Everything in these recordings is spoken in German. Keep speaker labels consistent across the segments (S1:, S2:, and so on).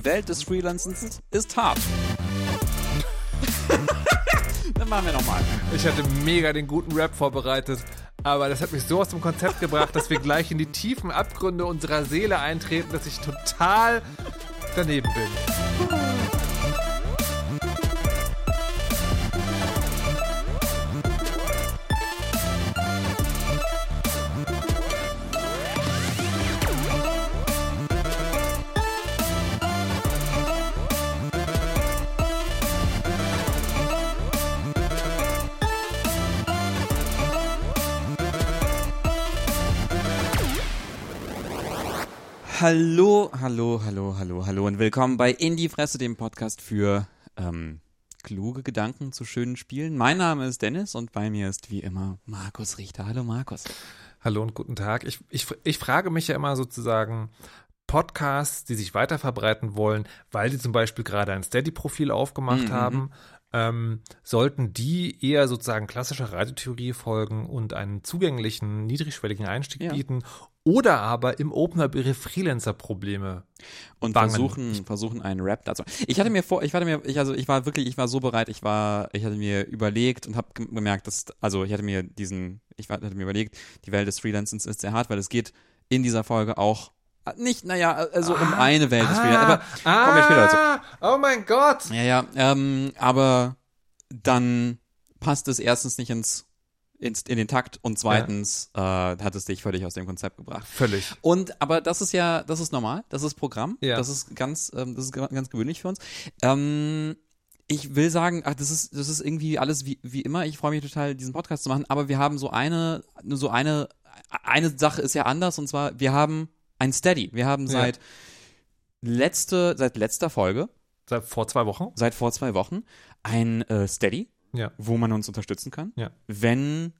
S1: Die Welt des Freelancens ist hart. Dann machen wir nochmal.
S2: Ich hatte mega den guten Rap vorbereitet, aber das hat mich so aus dem Konzept gebracht, dass wir gleich in die tiefen Abgründe unserer Seele eintreten, dass ich total daneben bin.
S1: Hallo, hallo, hallo, hallo, hallo und willkommen bei In die Fresse, dem Podcast für ähm, kluge Gedanken zu schönen Spielen. Mein Name ist Dennis und bei mir ist wie immer Markus Richter. Hallo Markus.
S2: Hallo und guten Tag. Ich, ich, ich frage mich ja immer sozusagen, Podcasts, die sich weiter verbreiten wollen, weil sie zum Beispiel gerade ein Steady-Profil aufgemacht
S1: Mhm.
S2: haben, ähm, sollten die eher sozusagen klassischer Radiotheorie folgen und einen zugänglichen, niedrigschwelligen Einstieg
S1: Ja.
S2: bieten oder aber im Opener ihre Freelancer-Probleme.
S1: Und
S2: Bangen.
S1: versuchen, versuchen einen Rap dazu. Ich hatte mir vor, ich hatte mir, ich, also ich war wirklich, ich war so bereit, ich war, ich hatte mir überlegt und habe gemerkt, dass, also ich hatte mir diesen, ich hatte mir überlegt, die Welt des Freelancens ist sehr hart, weil es geht in dieser Folge auch nicht, naja, also um eine Welt des Freelancens, aber kommen wir später dazu.
S2: Oh mein Gott!
S1: Ja, ja, ähm, aber dann passt es erstens nicht ins, ins in den Takt und zweitens äh, hat es dich völlig aus dem Konzept gebracht.
S2: Völlig.
S1: Und aber das ist ja, das ist normal, das ist Programm,
S2: Ja.
S1: das ist ganz, ähm, das ist ga- ganz gewöhnlich für uns. Ähm, ich will sagen, ach, das ist, das ist irgendwie alles wie, wie immer. Ich freue mich total, diesen Podcast zu machen, aber wir haben so eine, nur so eine, eine Sache ist ja anders und zwar, wir haben ein Steady. Wir haben
S2: Ja.
S1: seit letzte, seit letzter Folge,
S2: Seit vor zwei Wochen?
S1: seit vor zwei Wochen, ein äh, Steady,
S2: Ja.
S1: wo man uns unterstützen kann.
S2: Ja.
S1: Wenn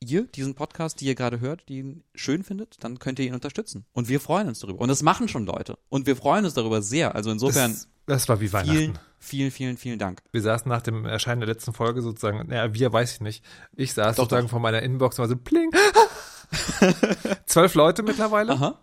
S1: ihr diesen Podcast, die ihr gerade hört, die ihn schön findet, dann könnt ihr ihn unterstützen. Und wir freuen uns darüber. Und das machen schon Leute. Und wir freuen uns darüber sehr. Also insofern
S2: Das, das war wie Weihnachten.
S1: vielen, vielen, vielen, vielen Dank.
S2: Wir saßen nach dem Erscheinen der letzten Folge sozusagen, naja, wir weiß ich nicht. Ich saß
S1: Doch,
S2: sozusagen
S1: doch.
S2: vor meiner Inbox und war so pling. Zwölf Leute mittlerweile.
S1: Aha.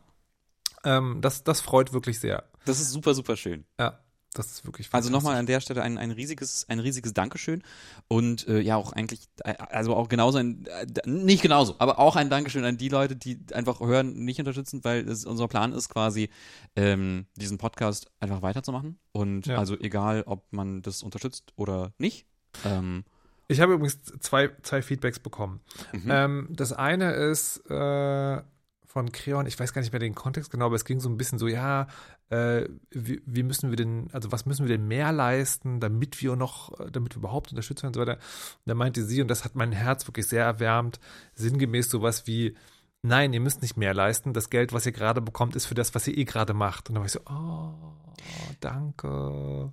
S2: Ähm, das, das freut wirklich sehr.
S1: Das ist super, super schön.
S2: Ja, das ist wirklich
S1: Also nochmal an der Stelle ein, ein riesiges, ein riesiges Dankeschön und äh, ja auch eigentlich, äh, also auch genauso ein, äh, nicht genauso, aber auch ein Dankeschön an die Leute, die einfach hören, nicht unterstützen, weil es, unser Plan ist quasi, ähm, diesen Podcast einfach weiterzumachen und
S2: Ja.
S1: also egal, ob man das unterstützt oder nicht. Ähm,
S2: Ich habe übrigens zwei, zwei Feedbacks bekommen.
S1: mhm.
S2: Ähm, das eine ist äh, von Creon, ich weiß gar nicht mehr den Kontext genau, aber es ging so ein bisschen so, ja, äh, wie, wie müssen wir denn, also was müssen wir denn mehr leisten, damit wir noch, damit wir überhaupt unterstützt werden und so weiter. Und da meinte sie, und das hat mein Herz wirklich sehr erwärmt, sinngemäß sowas wie, nein, ihr müsst nicht mehr leisten, das Geld, was ihr gerade bekommt, ist für das, was ihr eh gerade macht. Und da war ich so, oh, danke.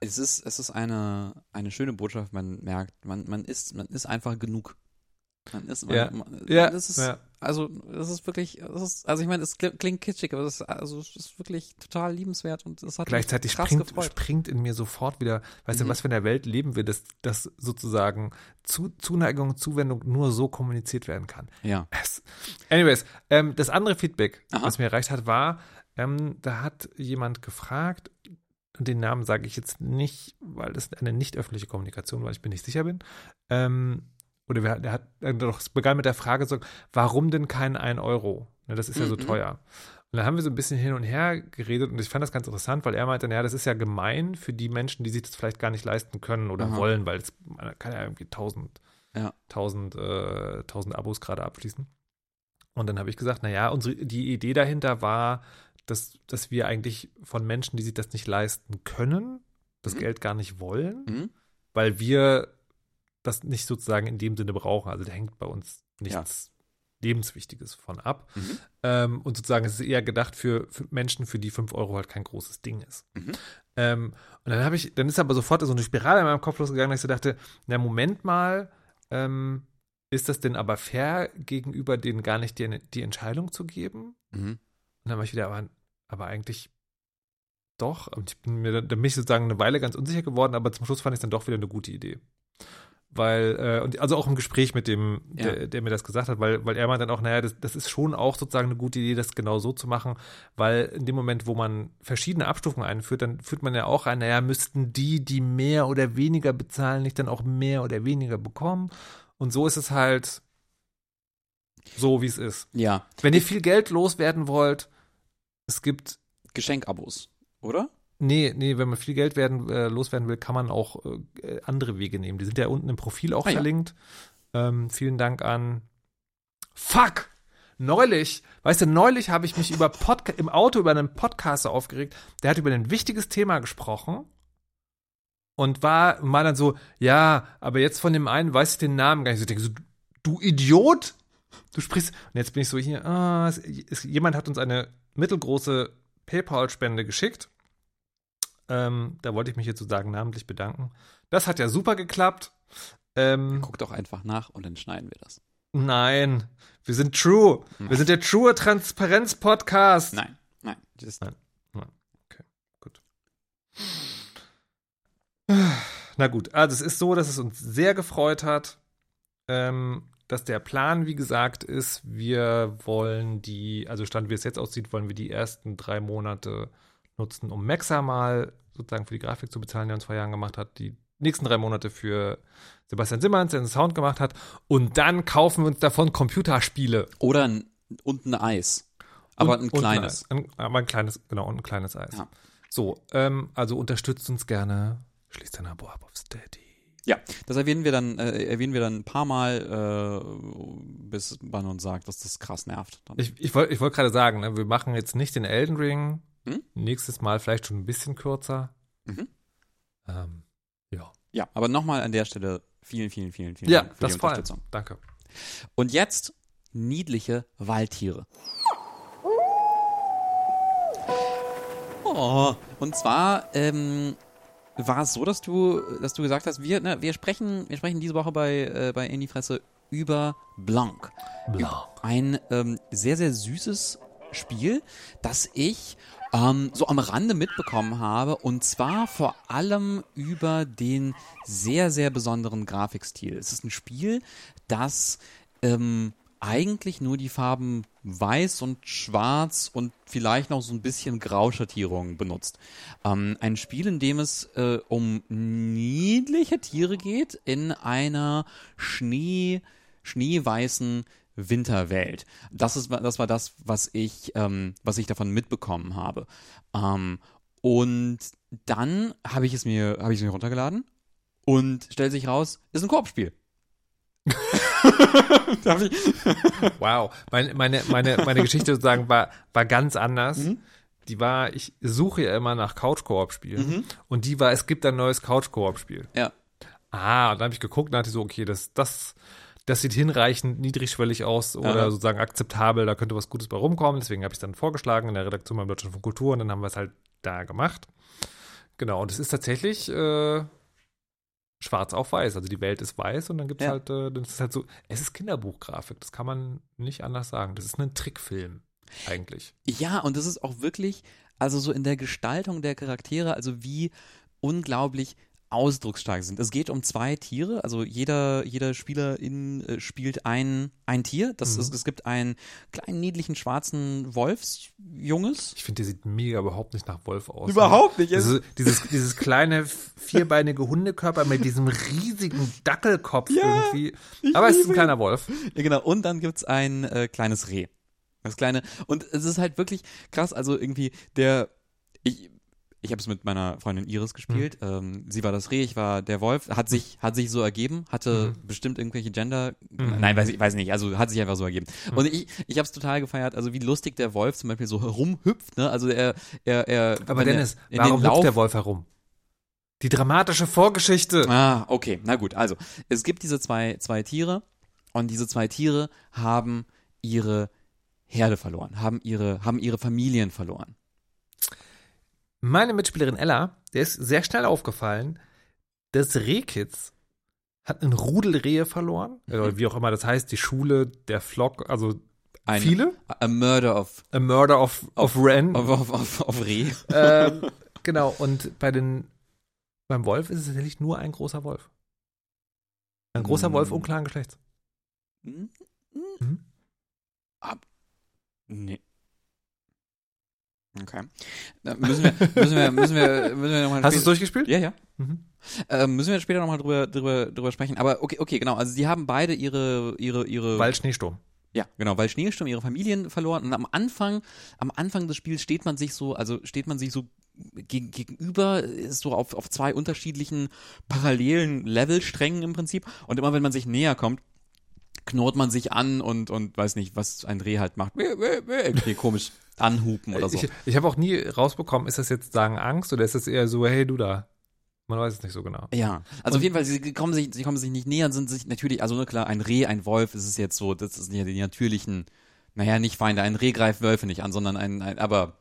S1: es ist, es ist eine, eine schöne Botschaft, man merkt, man, man ist, man ist einfach genug. Man ist, man,
S2: Ja.
S1: man,
S2: Ja,
S1: das ist,
S2: ja.
S1: Also, das ist wirklich, das ist, also ich meine, es kli- klingt kitschig, aber das ist, also, es ist wirklich total liebenswert und es hat
S2: Gleichzeitig springt,
S1: gefreut.
S2: springt in mir sofort wieder, weißt
S1: Mhm.
S2: du, was für eine Welt leben wir, dass, dass sozusagen zu, Zuneigung Zuwendung nur so kommuniziert werden kann.
S1: Ja.
S2: Es, anyways, ähm, das andere Feedback,
S1: Aha.
S2: was mir erreicht hat, war, ähm, da hat jemand gefragt, den Namen sage ich jetzt nicht, weil das eine nicht öffentliche Kommunikation war, ich bin nicht sicher bin. Ähm, oder wer, der hat, doch, es begann mit der Frage so, warum denn kein 1 Euro? Ne, das ist ja so
S1: Mhm.
S2: teuer. Und dann haben wir so ein bisschen hin und her geredet und ich fand das ganz interessant, weil er meinte, naja, das ist ja gemein für die Menschen, die sich das vielleicht gar nicht leisten können oder
S1: Aha.
S2: wollen, weil es man kann ja irgendwie tausend,
S1: Ja.
S2: tausend, äh, tausend Abos gerade abschließen. Und dann habe ich gesagt, naja, unsere, die Idee dahinter war, dass, dass wir eigentlich von Menschen, die sich das nicht leisten können, das
S1: Mhm.
S2: Geld gar nicht wollen,
S1: Mhm.
S2: weil wir das nicht sozusagen in dem Sinne brauchen. Also da hängt bei uns nichts Lebenswichtiges von ab.
S1: Mhm.
S2: Ähm, und sozusagen es ist eher gedacht für, für Menschen, für die 5 Euro halt kein großes Ding ist.
S1: Mhm.
S2: Ähm, und dann habe ich, dann ist aber sofort so eine Spirale in meinem Kopf losgegangen, dass ich so dachte, na Moment mal, ähm, ist das denn aber fair, gegenüber denen gar nicht die, die Entscheidung zu geben?
S1: Mhm.
S2: Und dann war ich wieder, aber, aber eigentlich doch. Und ich bin mir, dann bin ich sozusagen eine Weile ganz unsicher geworden, aber zum Schluss fand ich es dann doch wieder eine gute Idee. Weil, äh, und also auch im Gespräch mit dem,
S1: Ja.
S2: der, der mir das gesagt hat, weil, weil er meint dann auch, naja, das, das ist schon auch sozusagen eine gute Idee, das genau so zu machen, weil in dem Moment, wo man verschiedene Abstufungen einführt, dann führt man ja auch ein, naja, müssten die, die mehr oder weniger bezahlen, nicht dann auch mehr oder weniger bekommen. Und so ist es halt so, wie es ist.
S1: Ja,
S2: Wenn ihr viel Geld loswerden wollt, es gibt
S1: Geschenkabos, oder?
S2: Nee, nee, wenn man viel Geld werden, äh, loswerden will, kann man auch äh, andere Wege nehmen. Die sind ja unten im Profil auch
S1: Ah, ja.
S2: verlinkt. Ähm, vielen Dank an Fuck! Neulich, weißt du, neulich habe ich mich über Podca im Auto über einen Podcaster aufgeregt, der hat über ein wichtiges Thema gesprochen und war, war dann so, ja, aber jetzt von dem einen weiß ich den Namen gar nicht. Ich denke so, du Idiot! Du sprichst, und jetzt bin ich so hier, ah, es, es, jemand hat uns eine mittelgroße PayPal-Spende geschickt. Ähm, da wollte ich mich jetzt sozusagen namentlich bedanken. Das hat ja super geklappt. Ähm,
S1: Guck doch einfach nach und dann schneiden wir das.
S2: nein, wir sind true. Wir sind der true Transparenz-Podcast.
S1: Nein, nein. Das,
S2: Nein. Gut. Na gut, also es ist so, dass es uns sehr gefreut hat, ähm, dass der Plan, wie gesagt, ist, wir wollen die, also Stand wie es jetzt aussieht, wollen wir die ersten drei Monate nutzen, um Maxa mal sozusagen für die Grafik zu bezahlen, der uns vor Jahren gemacht hat, die nächsten drei Monate für Sebastian Simmerns, der den Sound gemacht hat, und dann kaufen wir uns davon Computerspiele.
S1: Oder ein, und ein Eis. Aber
S2: Und-
S1: ein kleines.
S2: Ein, aber ein kleines, genau, und ein kleines Eis.
S1: Ja.
S2: So, ähm, also unterstützt uns gerne. Schließt ein Abo ab auf Steady.
S1: Ja, das erwähnen wir dann, äh, erwähnen wir dann ein paar Mal, äh, bis man uns sagt, dass das krass nervt. Dann.
S2: Ich, ich wollte ich wollt gerade sagen, ne, wir machen jetzt nicht den Elden Ring.
S1: Hm?
S2: Nächstes Mal vielleicht schon ein bisschen kürzer.
S1: Mhm.
S2: Ähm, ja.
S1: ja, aber nochmal an der Stelle vielen, vielen, vielen, vielen
S2: Ja,
S1: Dank für
S2: das
S1: die
S2: vor allem.
S1: Unterstützung.
S2: Danke.
S1: Und jetzt niedliche Waldtiere. Oh, und zwar ähm, war es so, dass du, dass du gesagt hast, wir, ne, wir sprechen, wir sprechen diese Woche bei äh, bei In die Fresse über Blanc.
S2: Blanc.
S1: Ein ähm, sehr sehr süßes Spiel, das ich ähm, so am Rande mitbekommen habe und zwar vor allem über den sehr sehr besonderen Grafikstil. Es ist ein Spiel, das ähm, eigentlich nur die Farben weiß und schwarz und vielleicht noch so ein bisschen Grauschattierung benutzt. Ähm, ein Spiel, in dem es äh, um niedliche Tiere geht in einer Schnee, schneeweißen Winterwelt. Das ist, das war das, was ich, ähm, was ich davon mitbekommen habe. Ähm, und dann habe ich es mir, habe ich es mir runtergeladen und stellt sich raus, ist ein ich?
S2: Wow. Meine, meine, meine, meine Geschichte sozusagen war, war ganz anders.
S1: Mhm.
S2: Die war, ich suche ja immer nach Couch-Koop-Spielen.
S1: Mhm.
S2: Und die war, es gibt ein neues Couch-Koop-Spiel.
S1: Ja.
S2: Ah, und dann habe ich geguckt und dachte so, okay, das, das, das sieht hinreichend niedrigschwellig aus oder
S1: Aha.
S2: sozusagen akzeptabel, da könnte was Gutes bei rumkommen. Deswegen habe ich es dann vorgeschlagen in der Redaktion beim Deutschland von Kultur und dann haben wir es halt da gemacht. Genau, und es ist tatsächlich äh, schwarz auf weiß. Also die Welt ist weiß und dann gibt es
S1: Ja.
S2: halt, äh, das ist halt so, es ist Kinderbuchgrafik, das kann man nicht anders sagen. Das ist ein Trickfilm eigentlich.
S1: Ja, und das ist auch wirklich, also so in der Gestaltung der Charaktere, also wie unglaublich ausdrucksstark sind. Es geht um zwei Tiere, also jeder, jeder Spielerin äh, spielt ein, ein Tier. Das
S2: Mhm.
S1: ist, es gibt einen kleinen, niedlichen, schwarzen Wolfsjunges.
S2: Ich finde, der sieht mega überhaupt nicht nach Wolf aus.
S1: nicht.
S2: Also dieses, dieses kleine vierbeinige Hundekörper mit diesem riesigen Dackelkopf
S1: Ja,
S2: irgendwie. Aber es ist ein kleiner Wolf.
S1: Ja, genau. Und dann gibt's ein äh, kleines Reh. Das kleine. Und es ist halt wirklich krass. Also irgendwie der. Ich, ich habe es mit meiner Freundin Iris gespielt. Ähm, sie war das Reh, ich war der Wolf. Hat sich, hat sich so ergeben. Hatte bestimmt irgendwelche Gender.
S2: Mhm.
S1: Nein, weiß ich, weiß nicht. Also hat sich einfach so ergeben. Und ich, ich habe es total gefeiert. Also wie lustig der Wolf zum Beispiel so herumhüpft. Ne? Also er, er, er.
S2: Aber
S1: er
S2: Dennis,
S1: in
S2: warum
S1: den Lauf,
S2: hüpft der Wolf herum? Die dramatische Vorgeschichte.
S1: Ah, okay, na gut. Also, es gibt diese zwei, zwei Tiere und diese zwei Tiere haben ihre Herde verloren, haben ihre, haben ihre Familien verloren.
S2: Meine Mitspielerin Ella, der ist sehr schnell aufgefallen, das Rehkitz hat einen Rudel Rehe verloren. Oder wie auch immer das heißt, die Schule, der Flock, also
S1: Ein,
S2: viele.
S1: A murder of,
S2: A Murder of, of Ren.
S1: of, of, of, of Reh.
S2: ähm, genau, und bei den, beim Wolf ist es tatsächlich nur ein großer Wolf. Ein großer Wolf
S1: Mm.
S2: unklaren Geschlechts.
S1: Hm?
S2: Mhm.
S1: Ab. Nee. Okay. Da müssen wir, müssen wir, müssen wir, müssen wir nochmal
S2: Hast du es durchgespielt?
S1: Ja, ja.
S2: Mhm.
S1: Ähm, müssen wir später nochmal drüber, drüber, drüber sprechen. Aber okay, okay, genau. Also sie haben beide ihre, ihre, ihre.
S2: Weil Schneesturm.
S1: ja, genau, weil Schneesturm ihre Familien verloren. Und am Anfang, am Anfang des Spiels steht man sich so, also steht man sich so geg gegenüber, ist so auf, auf zwei unterschiedlichen parallelen Levelsträngen im Prinzip. Und immer wenn man sich näher kommt, knurrt man sich an und, und weiß nicht, was ein Reh halt macht. Irgendwie komisch anhupen oder so.
S2: Ich, ich habe auch nie rausbekommen, ist das jetzt sagen Angst oder ist das eher so, hey du da? Man weiß es nicht so genau.
S1: Ja, also auf jeden Fall, sie kommen sich, sie kommen sich nicht näher, sind sich natürlich, also ne, klar, ein Reh, ein Wolf, ist es jetzt so, das sind ja die natürlichen, naja, nicht Feinde, ein Reh greift Wölfe nicht an, sondern ein, ein aber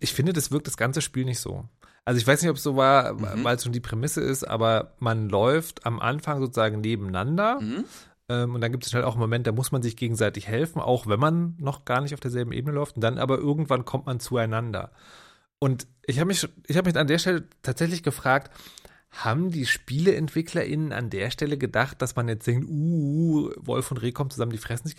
S2: Ich finde, das wirkt das ganze Spiel nicht so. Also ich weiß nicht, ob es so war,
S1: Mhm.
S2: weil es schon die Prämisse ist, aber man läuft am Anfang sozusagen nebeneinander.
S1: Mhm.
S2: Ähm, und dann gibt es halt auch einen Moment, da muss man sich gegenseitig helfen, auch wenn man noch gar nicht auf derselben Ebene läuft. Und dann aber irgendwann kommt man zueinander. Und ich habe mich, ich mich an der Stelle tatsächlich gefragt, haben die SpieleentwicklerInnen an der Stelle gedacht, dass man jetzt denkt, uh, Wolf und Reh kommen zusammen, die fressen sich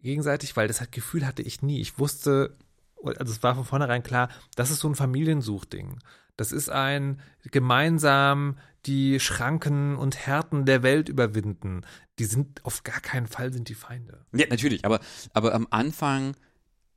S2: gegenseitig? Weil das Gefühl hatte ich nie. Ich wusste, also es war von vornherein klar, das ist so ein Familiensuchding. Das ist ein gemeinsam die Schranken und Härten der Welt überwinden. Die sind auf gar keinen Fall sind die Feinde.
S1: ja, natürlich, aber, aber am Anfang,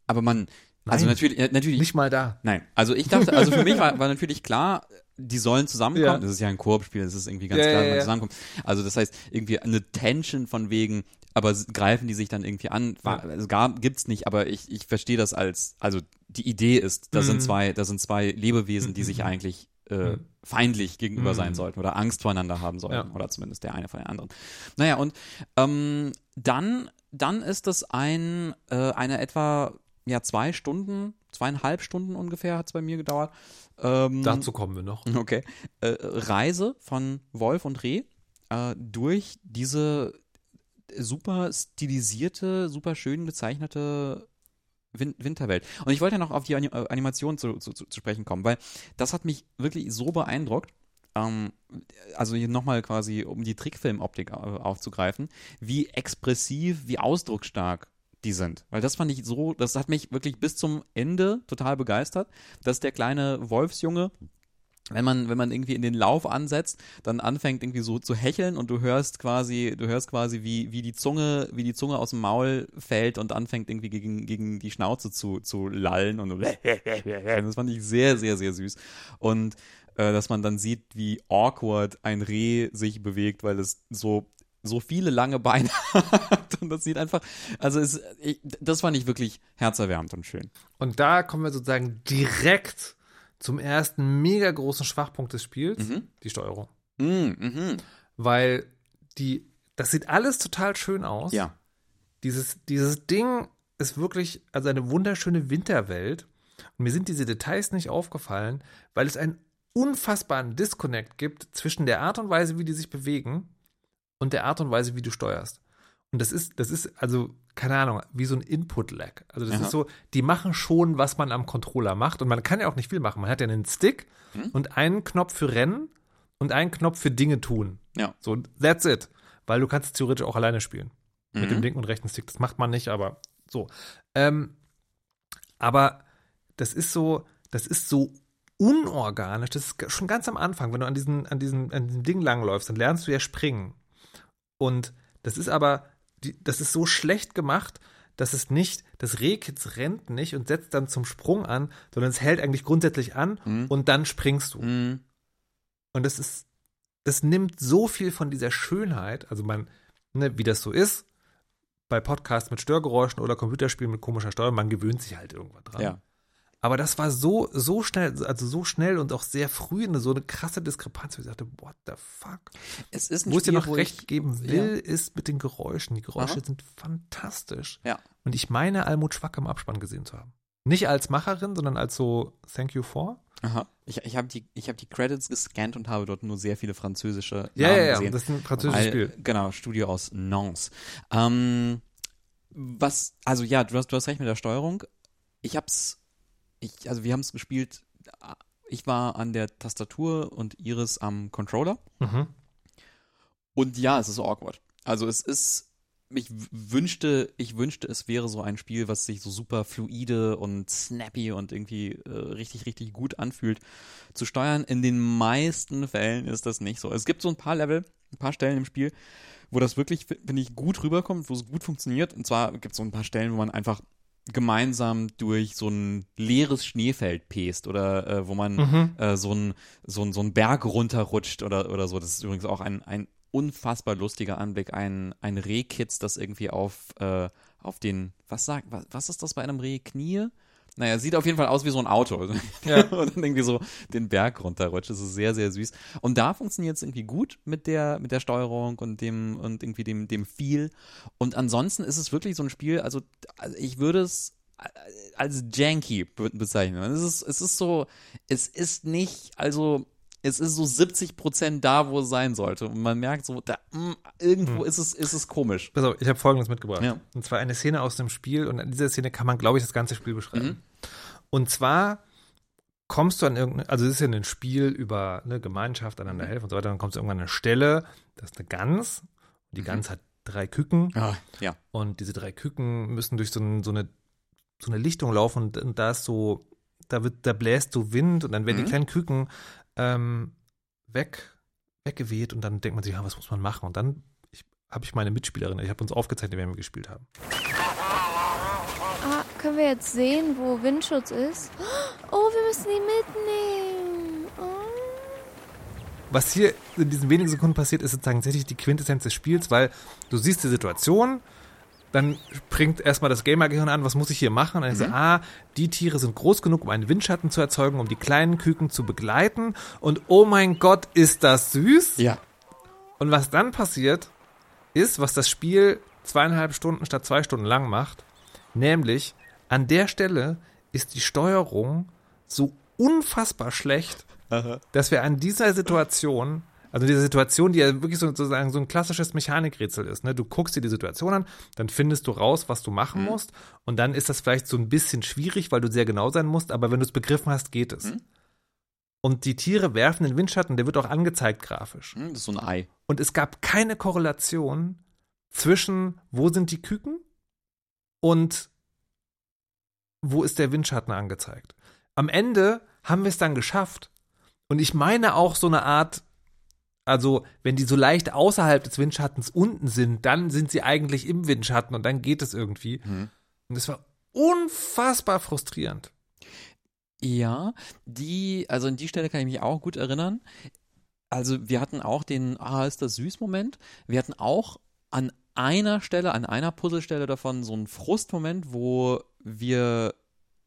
S1: aber man, also
S2: Nein.
S1: natürlich, ja, natürlich,
S2: Nicht mal da.
S1: nein, also ich dachte, also für mich war, war natürlich klar, die sollen zusammenkommen.
S2: Ja.
S1: Das ist ja ein Koop-Spiel, das ist irgendwie ganz
S2: Ja,
S1: klar,
S2: ja,
S1: wenn man zusammenkommt. Also das heißt, irgendwie eine Tension von wegen, aber greifen die sich dann irgendwie an? War, also gar, gibt's nicht, aber ich, ich verstehe das als, also die Idee ist, sind
S2: Mhm.
S1: zwei, das sind zwei Lebewesen, die sich
S2: Mhm.
S1: eigentlich äh,
S2: Mhm.
S1: feindlich gegenüber sein
S2: Mhm.
S1: sollten oder Angst voreinander haben sollten
S2: Ja.
S1: oder zumindest der eine von den anderen. Naja, und ähm, dann, dann ist es ein, äh, eine etwa ja, zwei Stunden, zweieinhalb Stunden ungefähr hat es bei mir gedauert. Ähm,
S2: Dazu kommen wir noch.
S1: Okay. Äh, Reise von Wolf und Reh äh, durch diese super stilisierte, super schön gezeichnete Win Winterwelt. Und ich wollte ja noch auf die Ani äh, Animation zu, zu, zu sprechen kommen, weil das hat mich wirklich so beeindruckt. Ähm, also hier nochmal quasi, um die Trickfilmoptik äh, aufzugreifen, wie expressiv, wie ausdrucksstark die sind. Weil das fand ich so, das hat mich wirklich bis zum Ende total begeistert, dass der kleine Wolfsjunge wenn man, wenn man irgendwie in den Lauf ansetzt, dann anfängt irgendwie so zu hecheln und du hörst quasi, du hörst quasi, wie, wie die Zunge, wie die Zunge aus dem Maul fällt und anfängt irgendwie gegen, gegen die Schnauze zu, zu lallen und so. das fand ich sehr, sehr, sehr süß. Und äh, dass man dann sieht, wie awkward ein Reh sich bewegt, weil es so so viele lange Beine hat und das sieht einfach, also es, ich, das fand ich wirklich herzerwärmend und schön.
S2: Und da kommen wir sozusagen direkt zum ersten mega großen Schwachpunkt des Spiels,
S1: Mhm.
S2: die Steuerung.
S1: Mm, mhm.
S2: Weil die, das sieht alles total schön aus.
S1: Ja.
S2: Dieses, dieses Ding ist wirklich, also eine wunderschöne Winterwelt. Und mir sind diese Details nicht aufgefallen, weil es einen unfassbaren Disconnect gibt zwischen der Art und Weise, wie die sich bewegen und der Art und Weise, wie du steuerst. Und das ist, das ist, also, keine Ahnung, wie so ein Input-Lag. Also, das
S1: Aha.
S2: ist so, die machen schon, was man am Controller macht. Und man kann ja auch nicht viel machen. Man hat ja einen Stick
S1: Hm?
S2: und einen Knopf für Rennen und einen Knopf für Dinge tun.
S1: Ja.
S2: So, that's it. Weil du kannst theoretisch auch alleine spielen. Mit
S1: Mhm.
S2: dem linken und rechten Stick. Das macht man nicht, aber so. Ähm, aber das ist so, das ist so unorganisch. Das ist schon ganz am Anfang, wenn du an diesen, an diesen, an diesem Ding langläufst, dann lernst du ja springen. Und das ist aber, die, das ist so schlecht gemacht, dass es nicht, das Rehkitz rennt nicht und setzt dann zum Sprung an, sondern es hält eigentlich grundsätzlich an
S1: Mhm.
S2: und dann springst du.
S1: Mhm.
S2: Und das ist, das nimmt so viel von dieser Schönheit, also man, ne, wie das so ist, bei Podcasts mit Störgeräuschen oder Computerspielen mit komischer Steuerung, man gewöhnt sich halt irgendwann dran.
S1: Ja.
S2: Aber das war so, so schnell, also so schnell und auch sehr früh eine, so eine krasse Diskrepanz, wo ich dachte, what the fuck?
S1: Es ist ein
S2: Wo ich dir
S1: Spiel,
S2: noch recht
S1: ich,
S2: geben will, ist mit den Geräuschen. Die Geräusche
S1: Aha.
S2: sind fantastisch.
S1: Ja.
S2: Und ich meine, Almut Schwack im Abspann gesehen zu haben. Nicht als Macherin, sondern als so Thank you for.
S1: Aha. Ich, ich habe die, ich hab die Credits gescannt und habe dort nur sehr viele französische
S2: Ja,
S1: Namen
S2: ja, ja.
S1: gesehen.
S2: Das ist ein französisches
S1: Weil-
S2: Spiel.
S1: Genau, Studio aus Nantes. Ähm, was, also ja, du hast, du hast recht mit der Steuerung. Ich hab's, ich, also wir haben es gespielt, ich war an der Tastatur und Iris am Controller.
S2: Mhm.
S1: Und ja, es ist awkward. Also es ist, ich wünschte, ich wünschte, es wäre so ein Spiel, was sich so super fluide und snappy und irgendwie äh, richtig, richtig gut anfühlt zu steuern. In den meisten Fällen ist das nicht so. Es gibt so ein paar Level, ein paar Stellen im Spiel, wo das wirklich, finde ich, gut rüberkommt, wo es gut funktioniert. Und zwar gibt es so ein paar Stellen, wo man einfach gemeinsam durch so ein leeres Schneefeld pest oder äh, wo man
S2: Mhm.
S1: äh, so ein so ein so ein Berg runterrutscht oder oder so. Das ist übrigens auch ein ein unfassbar lustiger Anblick. Ein ein Rehkitz, das irgendwie auf äh, auf den was sagt was, was ist das bei einem Reh Knie? Naja, sieht auf jeden Fall aus wie so ein Auto.
S2: Ja.
S1: und dann irgendwie so den Berg runterrutscht. Das ist sehr, sehr süß. Und da funktioniert es irgendwie gut mit der, mit der Steuerung und dem, und irgendwie dem, dem Feel. Und ansonsten ist es wirklich so ein Spiel, also, also ich würde es als janky be bezeichnen. Es ist, es ist so, es ist nicht, also, es ist so 70 Prozent da, wo es sein sollte. Und man merkt so, da, mm, irgendwo ist es, ist es komisch.
S2: Pass auf, ich habe Folgendes mitgebracht.
S1: Ja.
S2: Und zwar eine Szene aus dem Spiel und an dieser Szene kann man, glaube ich, das ganze Spiel beschreiben.
S1: Mhm.
S2: Und zwar kommst du an irgendeine, also es ist ja ein Spiel über eine Gemeinschaft, einander
S1: Mhm.
S2: helfen und so weiter, dann kommst du irgendwann an eine Stelle, das ist eine Gans, die
S1: Mhm.
S2: Gans hat drei Küken
S1: Ah, ja.
S2: und diese drei Küken müssen durch so, ein, so, eine, so eine Lichtung laufen und, und da ist so, da wird, da bläst so Wind und dann werden
S1: Mhm.
S2: die kleinen Küken ähm, weg, weggeweht und dann denkt man sich, ja, was muss man machen? Und dann habe ich meine Mitspielerin, ich habe uns aufgezeichnet, während wir gespielt haben.
S3: Können wir jetzt sehen, wo Windschutz ist? Oh, wir müssen die mitnehmen. Oh.
S2: was hier in diesen wenigen Sekunden passiert, ist sozusagen tatsächlich die Quintessenz des Spiels, weil du siehst die Situation, dann springt erstmal das Gamer-Gehirn an, was muss ich hier machen? Und dann ist
S1: Mhm.
S2: so, ah, die Tiere sind groß genug, um einen Windschatten zu erzeugen, um die kleinen Küken zu begleiten. Und oh mein Gott, ist das süß?
S1: Ja.
S2: Und was dann passiert, ist, was das Spiel zweieinhalb Stunden statt zwei Stunden lang macht, nämlich an der Stelle ist die Steuerung so unfassbar schlecht, dass wir an dieser Situation, also dieser Situation, die ja wirklich so, sozusagen so ein klassisches Mechanikrätsel ist, ne? Du guckst dir die Situation an, dann findest du raus, was du machen musst, und dann ist das vielleicht so ein bisschen schwierig, weil du sehr genau sein musst, aber wenn du es begriffen hast, geht es.
S1: Mhm.
S2: Und die Tiere werfen den Windschatten, der wird auch angezeigt grafisch.
S1: Hm, Das ist so ein Ei.
S2: Und es gab keine Korrelation zwischen, wo sind die Küken und wo ist der Windschatten angezeigt. Am Ende haben wir es dann geschafft. Und ich meine auch so eine Art, also wenn die so leicht außerhalb des Windschattens unten sind, dann sind sie eigentlich im Windschatten und dann geht es irgendwie.
S1: Mhm.
S2: Und es war unfassbar frustrierend.
S1: Ja, die, also an die Stelle kann ich mich auch gut erinnern. Also wir hatten auch den, ah, ist das süß Moment. Wir hatten auch an einer Stelle, an einer Puzzlestelle davon so einen Frustmoment, wo wir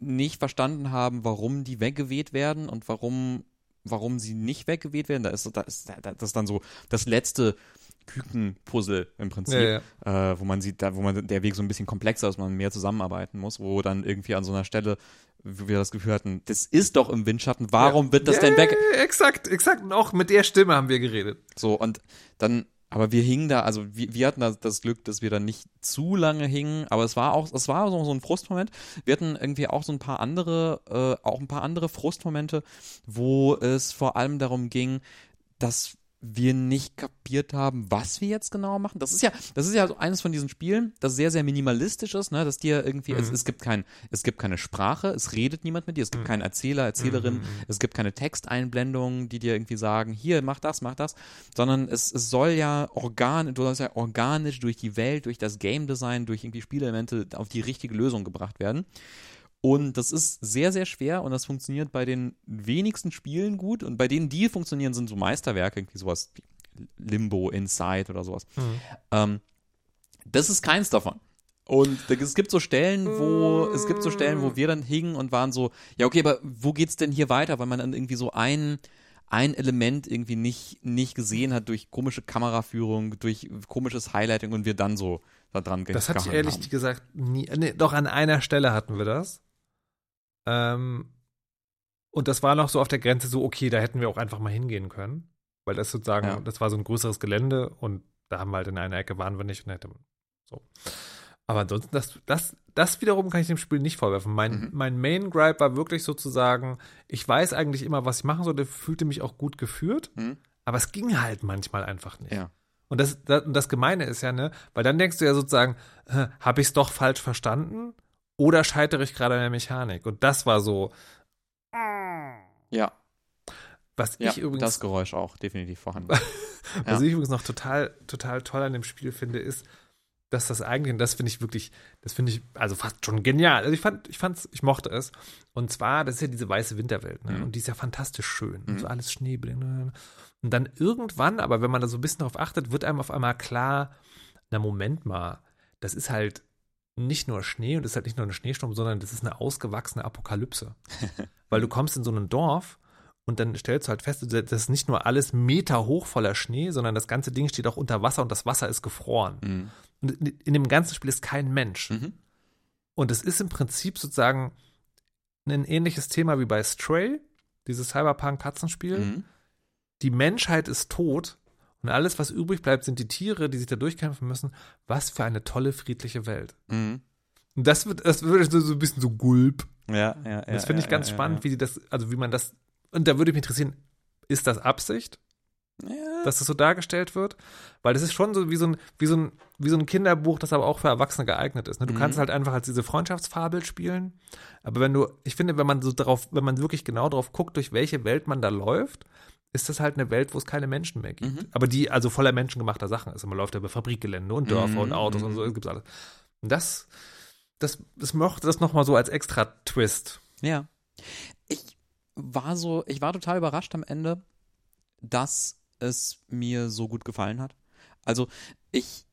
S1: nicht verstanden haben, warum die weggeweht werden und warum, warum sie nicht weggeweht werden. Da ist, da ist, da, das ist dann so das letzte Kükenpuzzle im Prinzip
S2: Ja, ja.
S1: äh, wo man sieht, da, wo man der Weg so ein bisschen komplexer ist, man mehr zusammenarbeiten muss, wo dann irgendwie an so einer Stelle, wo wir das Gefühl hatten, das ist doch im Windschatten, warum wird das
S2: Ja,
S1: denn weg?
S2: Exakt, exakt. Und auch mit der Stimme haben wir geredet.
S1: So, und dann, aber wir hingen da, also wir, wir hatten das, das Glück, dass wir dann nicht zu lange hingen, aber es war auch, es war so, so ein Frustmoment. Wir hatten irgendwie auch so ein paar andere, äh, auch ein paar andere Frustmomente, wo es vor allem darum ging, dass wir nicht kapiert haben, was wir jetzt genau machen. Das ist ja, das ist ja so eines von diesen Spielen, das sehr, sehr minimalistisch ist, ne, dass dir irgendwie, es, es gibt kein, es gibt keine Sprache, es redet niemand mit dir, es gibt keinen Erzähler, Erzählerin, es gibt keine Texteinblendungen, die dir irgendwie sagen, hier, mach das, mach das, sondern es, es soll ja organ, du sollst ja organisch durch die Welt, durch das Game Design, durch irgendwie Spielelemente auf die richtige Lösung gebracht werden. Und das ist sehr, sehr schwer und das funktioniert bei den wenigsten Spielen gut. Und bei denen, die funktionieren, sind so Meisterwerke, irgendwie sowas wie Limbo, Inside oder sowas. Ähm, das ist keins davon. Und es gibt so Stellen, wo, es gibt so Stellen, wo wir dann hingen und waren so, ja, okay, aber wo geht's denn hier weiter? Weil man dann irgendwie so ein, ein Element irgendwie nicht, nicht gesehen hat durch komische Kameraführung, durch komisches Highlighting und wir dann so da dran
S2: Das hatte ich ehrlich
S1: haben.
S2: gesagt nie. Nee, doch an einer Stelle hatten wir das. Ähm, und das war noch so auf der Grenze so, okay, da hätten wir auch einfach mal hingehen können. Weil das sozusagen,
S1: Ja.
S2: das war so ein größeres Gelände und da haben wir halt in einer Ecke waren wir nicht und hätte so. Aber ansonsten, das, das, das wiederum kann ich dem Spiel nicht vorwerfen. Mein,
S1: Mhm.
S2: mein Main Gripe war wirklich sozusagen, ich weiß eigentlich immer, was ich machen sollte, fühlte mich auch gut geführt,
S1: Mhm.
S2: aber es ging halt manchmal einfach nicht.
S1: Ja.
S2: Und das, das, das Gemeine ist ja, ne, weil dann denkst du ja sozusagen, äh, habe ich es doch falsch verstanden oder scheitere ich gerade an der Mechanik? Und das war so,
S1: Ja,
S2: was
S1: ja
S2: ich übrigens
S1: das Geräusch auch definitiv vorhanden.
S2: Was
S1: Ja.
S2: ich übrigens noch total, total toll an dem Spiel finde, ist, dass das eigentlich, und das finde ich wirklich, das finde ich also fast schon genial. Also ich fand, ich fand's, ich mochte es. Und zwar, das ist ja diese weiße Winterwelt, ne?
S1: Mhm.
S2: Und die ist ja fantastisch schön.
S1: Mhm.
S2: Und so alles Schneebedingt. Und dann irgendwann, aber wenn man da so ein bisschen drauf achtet, wird einem auf einmal klar, na Moment mal, das ist halt nicht nur Schnee und das ist halt nicht nur ein Schneesturm, sondern das ist eine ausgewachsene Apokalypse. Weil du kommst in so ein Dorf und dann stellst du halt fest, das ist nicht nur alles Meter hoch voller Schnee, sondern das ganze Ding steht auch unter Wasser und das Wasser ist gefroren.
S1: Mhm.
S2: Und in in dem ganzen Spiel ist kein Mensch.
S1: Mhm.
S2: Und es ist im Prinzip sozusagen ein ähnliches Thema wie bei Stray, dieses Cyberpunk-Katzenspiel.
S1: Mhm.
S2: Die Menschheit ist tot und alles, was übrig bleibt, sind die Tiere, die sich da durchkämpfen müssen. Was für eine tolle, friedliche Welt.
S1: Mhm.
S2: Und das wird, das wird so so ein bisschen so gulp.
S1: Ja, ja, ja.
S2: Das finde ich
S1: ja,
S2: ganz
S1: ja,
S2: spannend, wie die das, also wie man das, und da würde mich interessieren, ist das Absicht,
S1: Ja. ja.
S2: dass das so dargestellt wird? Weil das ist schon so wie so ein, wie so ein, wie so ein Kinderbuch, das aber auch für Erwachsene geeignet ist. Ne? Du
S1: Mhm.
S2: kannst halt einfach als diese Freundschaftsfabel spielen. Aber wenn du, ich finde, wenn man so drauf, wenn man wirklich genau drauf guckt, durch welche Welt man da läuft, ist das halt eine Welt, wo es keine Menschen mehr gibt.
S1: Mhm.
S2: Aber die also voller menschengemachter Sachen ist. Und man läuft ja über Fabrikgelände und Dörfer
S1: Mhm,
S2: und Autos und
S1: mhm.
S2: so, gibt's alles. Und das, das, das mochte das nochmal so als extra Twist.
S1: Ja. Ich war so, ich war total überrascht am Ende, dass es mir so gut gefallen hat. Also ich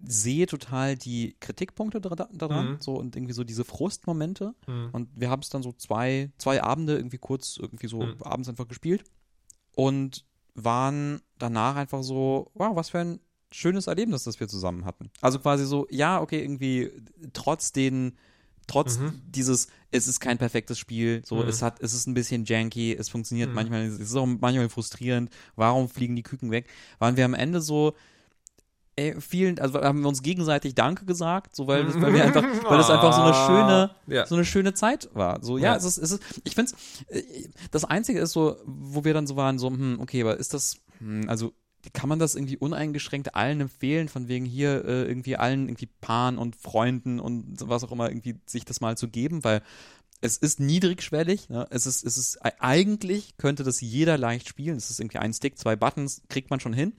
S1: sehe total die Kritikpunkte daran,
S2: Mhm.
S1: so und irgendwie so diese Frustmomente.
S2: Mhm.
S1: Und wir haben es dann so zwei, zwei Abende irgendwie kurz irgendwie so
S2: Mhm.
S1: abends einfach gespielt und waren danach einfach so, wow, was für ein schönes Erlebnis, das wir zusammen hatten. Also quasi so, ja, okay, irgendwie trotz den, trotz
S2: Mhm.
S1: dieses, es ist kein perfektes Spiel, so,
S2: Mhm.
S1: es hat, es ist ein bisschen janky, es funktioniert
S2: Mhm.
S1: manchmal, es ist auch manchmal frustrierend, warum fliegen die Küken weg? Waren wir am Ende so, ey, vielen, also haben wir uns gegenseitig Danke gesagt, so weil, das, weil wir einfach, weil das einfach so eine schöne,
S2: Ja.
S1: so eine schöne Zeit war. So, ja,
S2: Ja.
S1: es ist, es ist, ich finde das Einzige ist so, wo wir dann so waren, so, hm, okay, aber ist das, hm, also, kann man das irgendwie uneingeschränkt allen empfehlen, von wegen hier äh, irgendwie allen irgendwie Paaren und Freunden und was auch immer irgendwie sich das mal zu geben, weil es ist niedrigschwellig, ne? es ist, es ist, e- eigentlich könnte das jeder leicht spielen, es ist irgendwie ein Stick, zwei Buttons, kriegt man schon hin.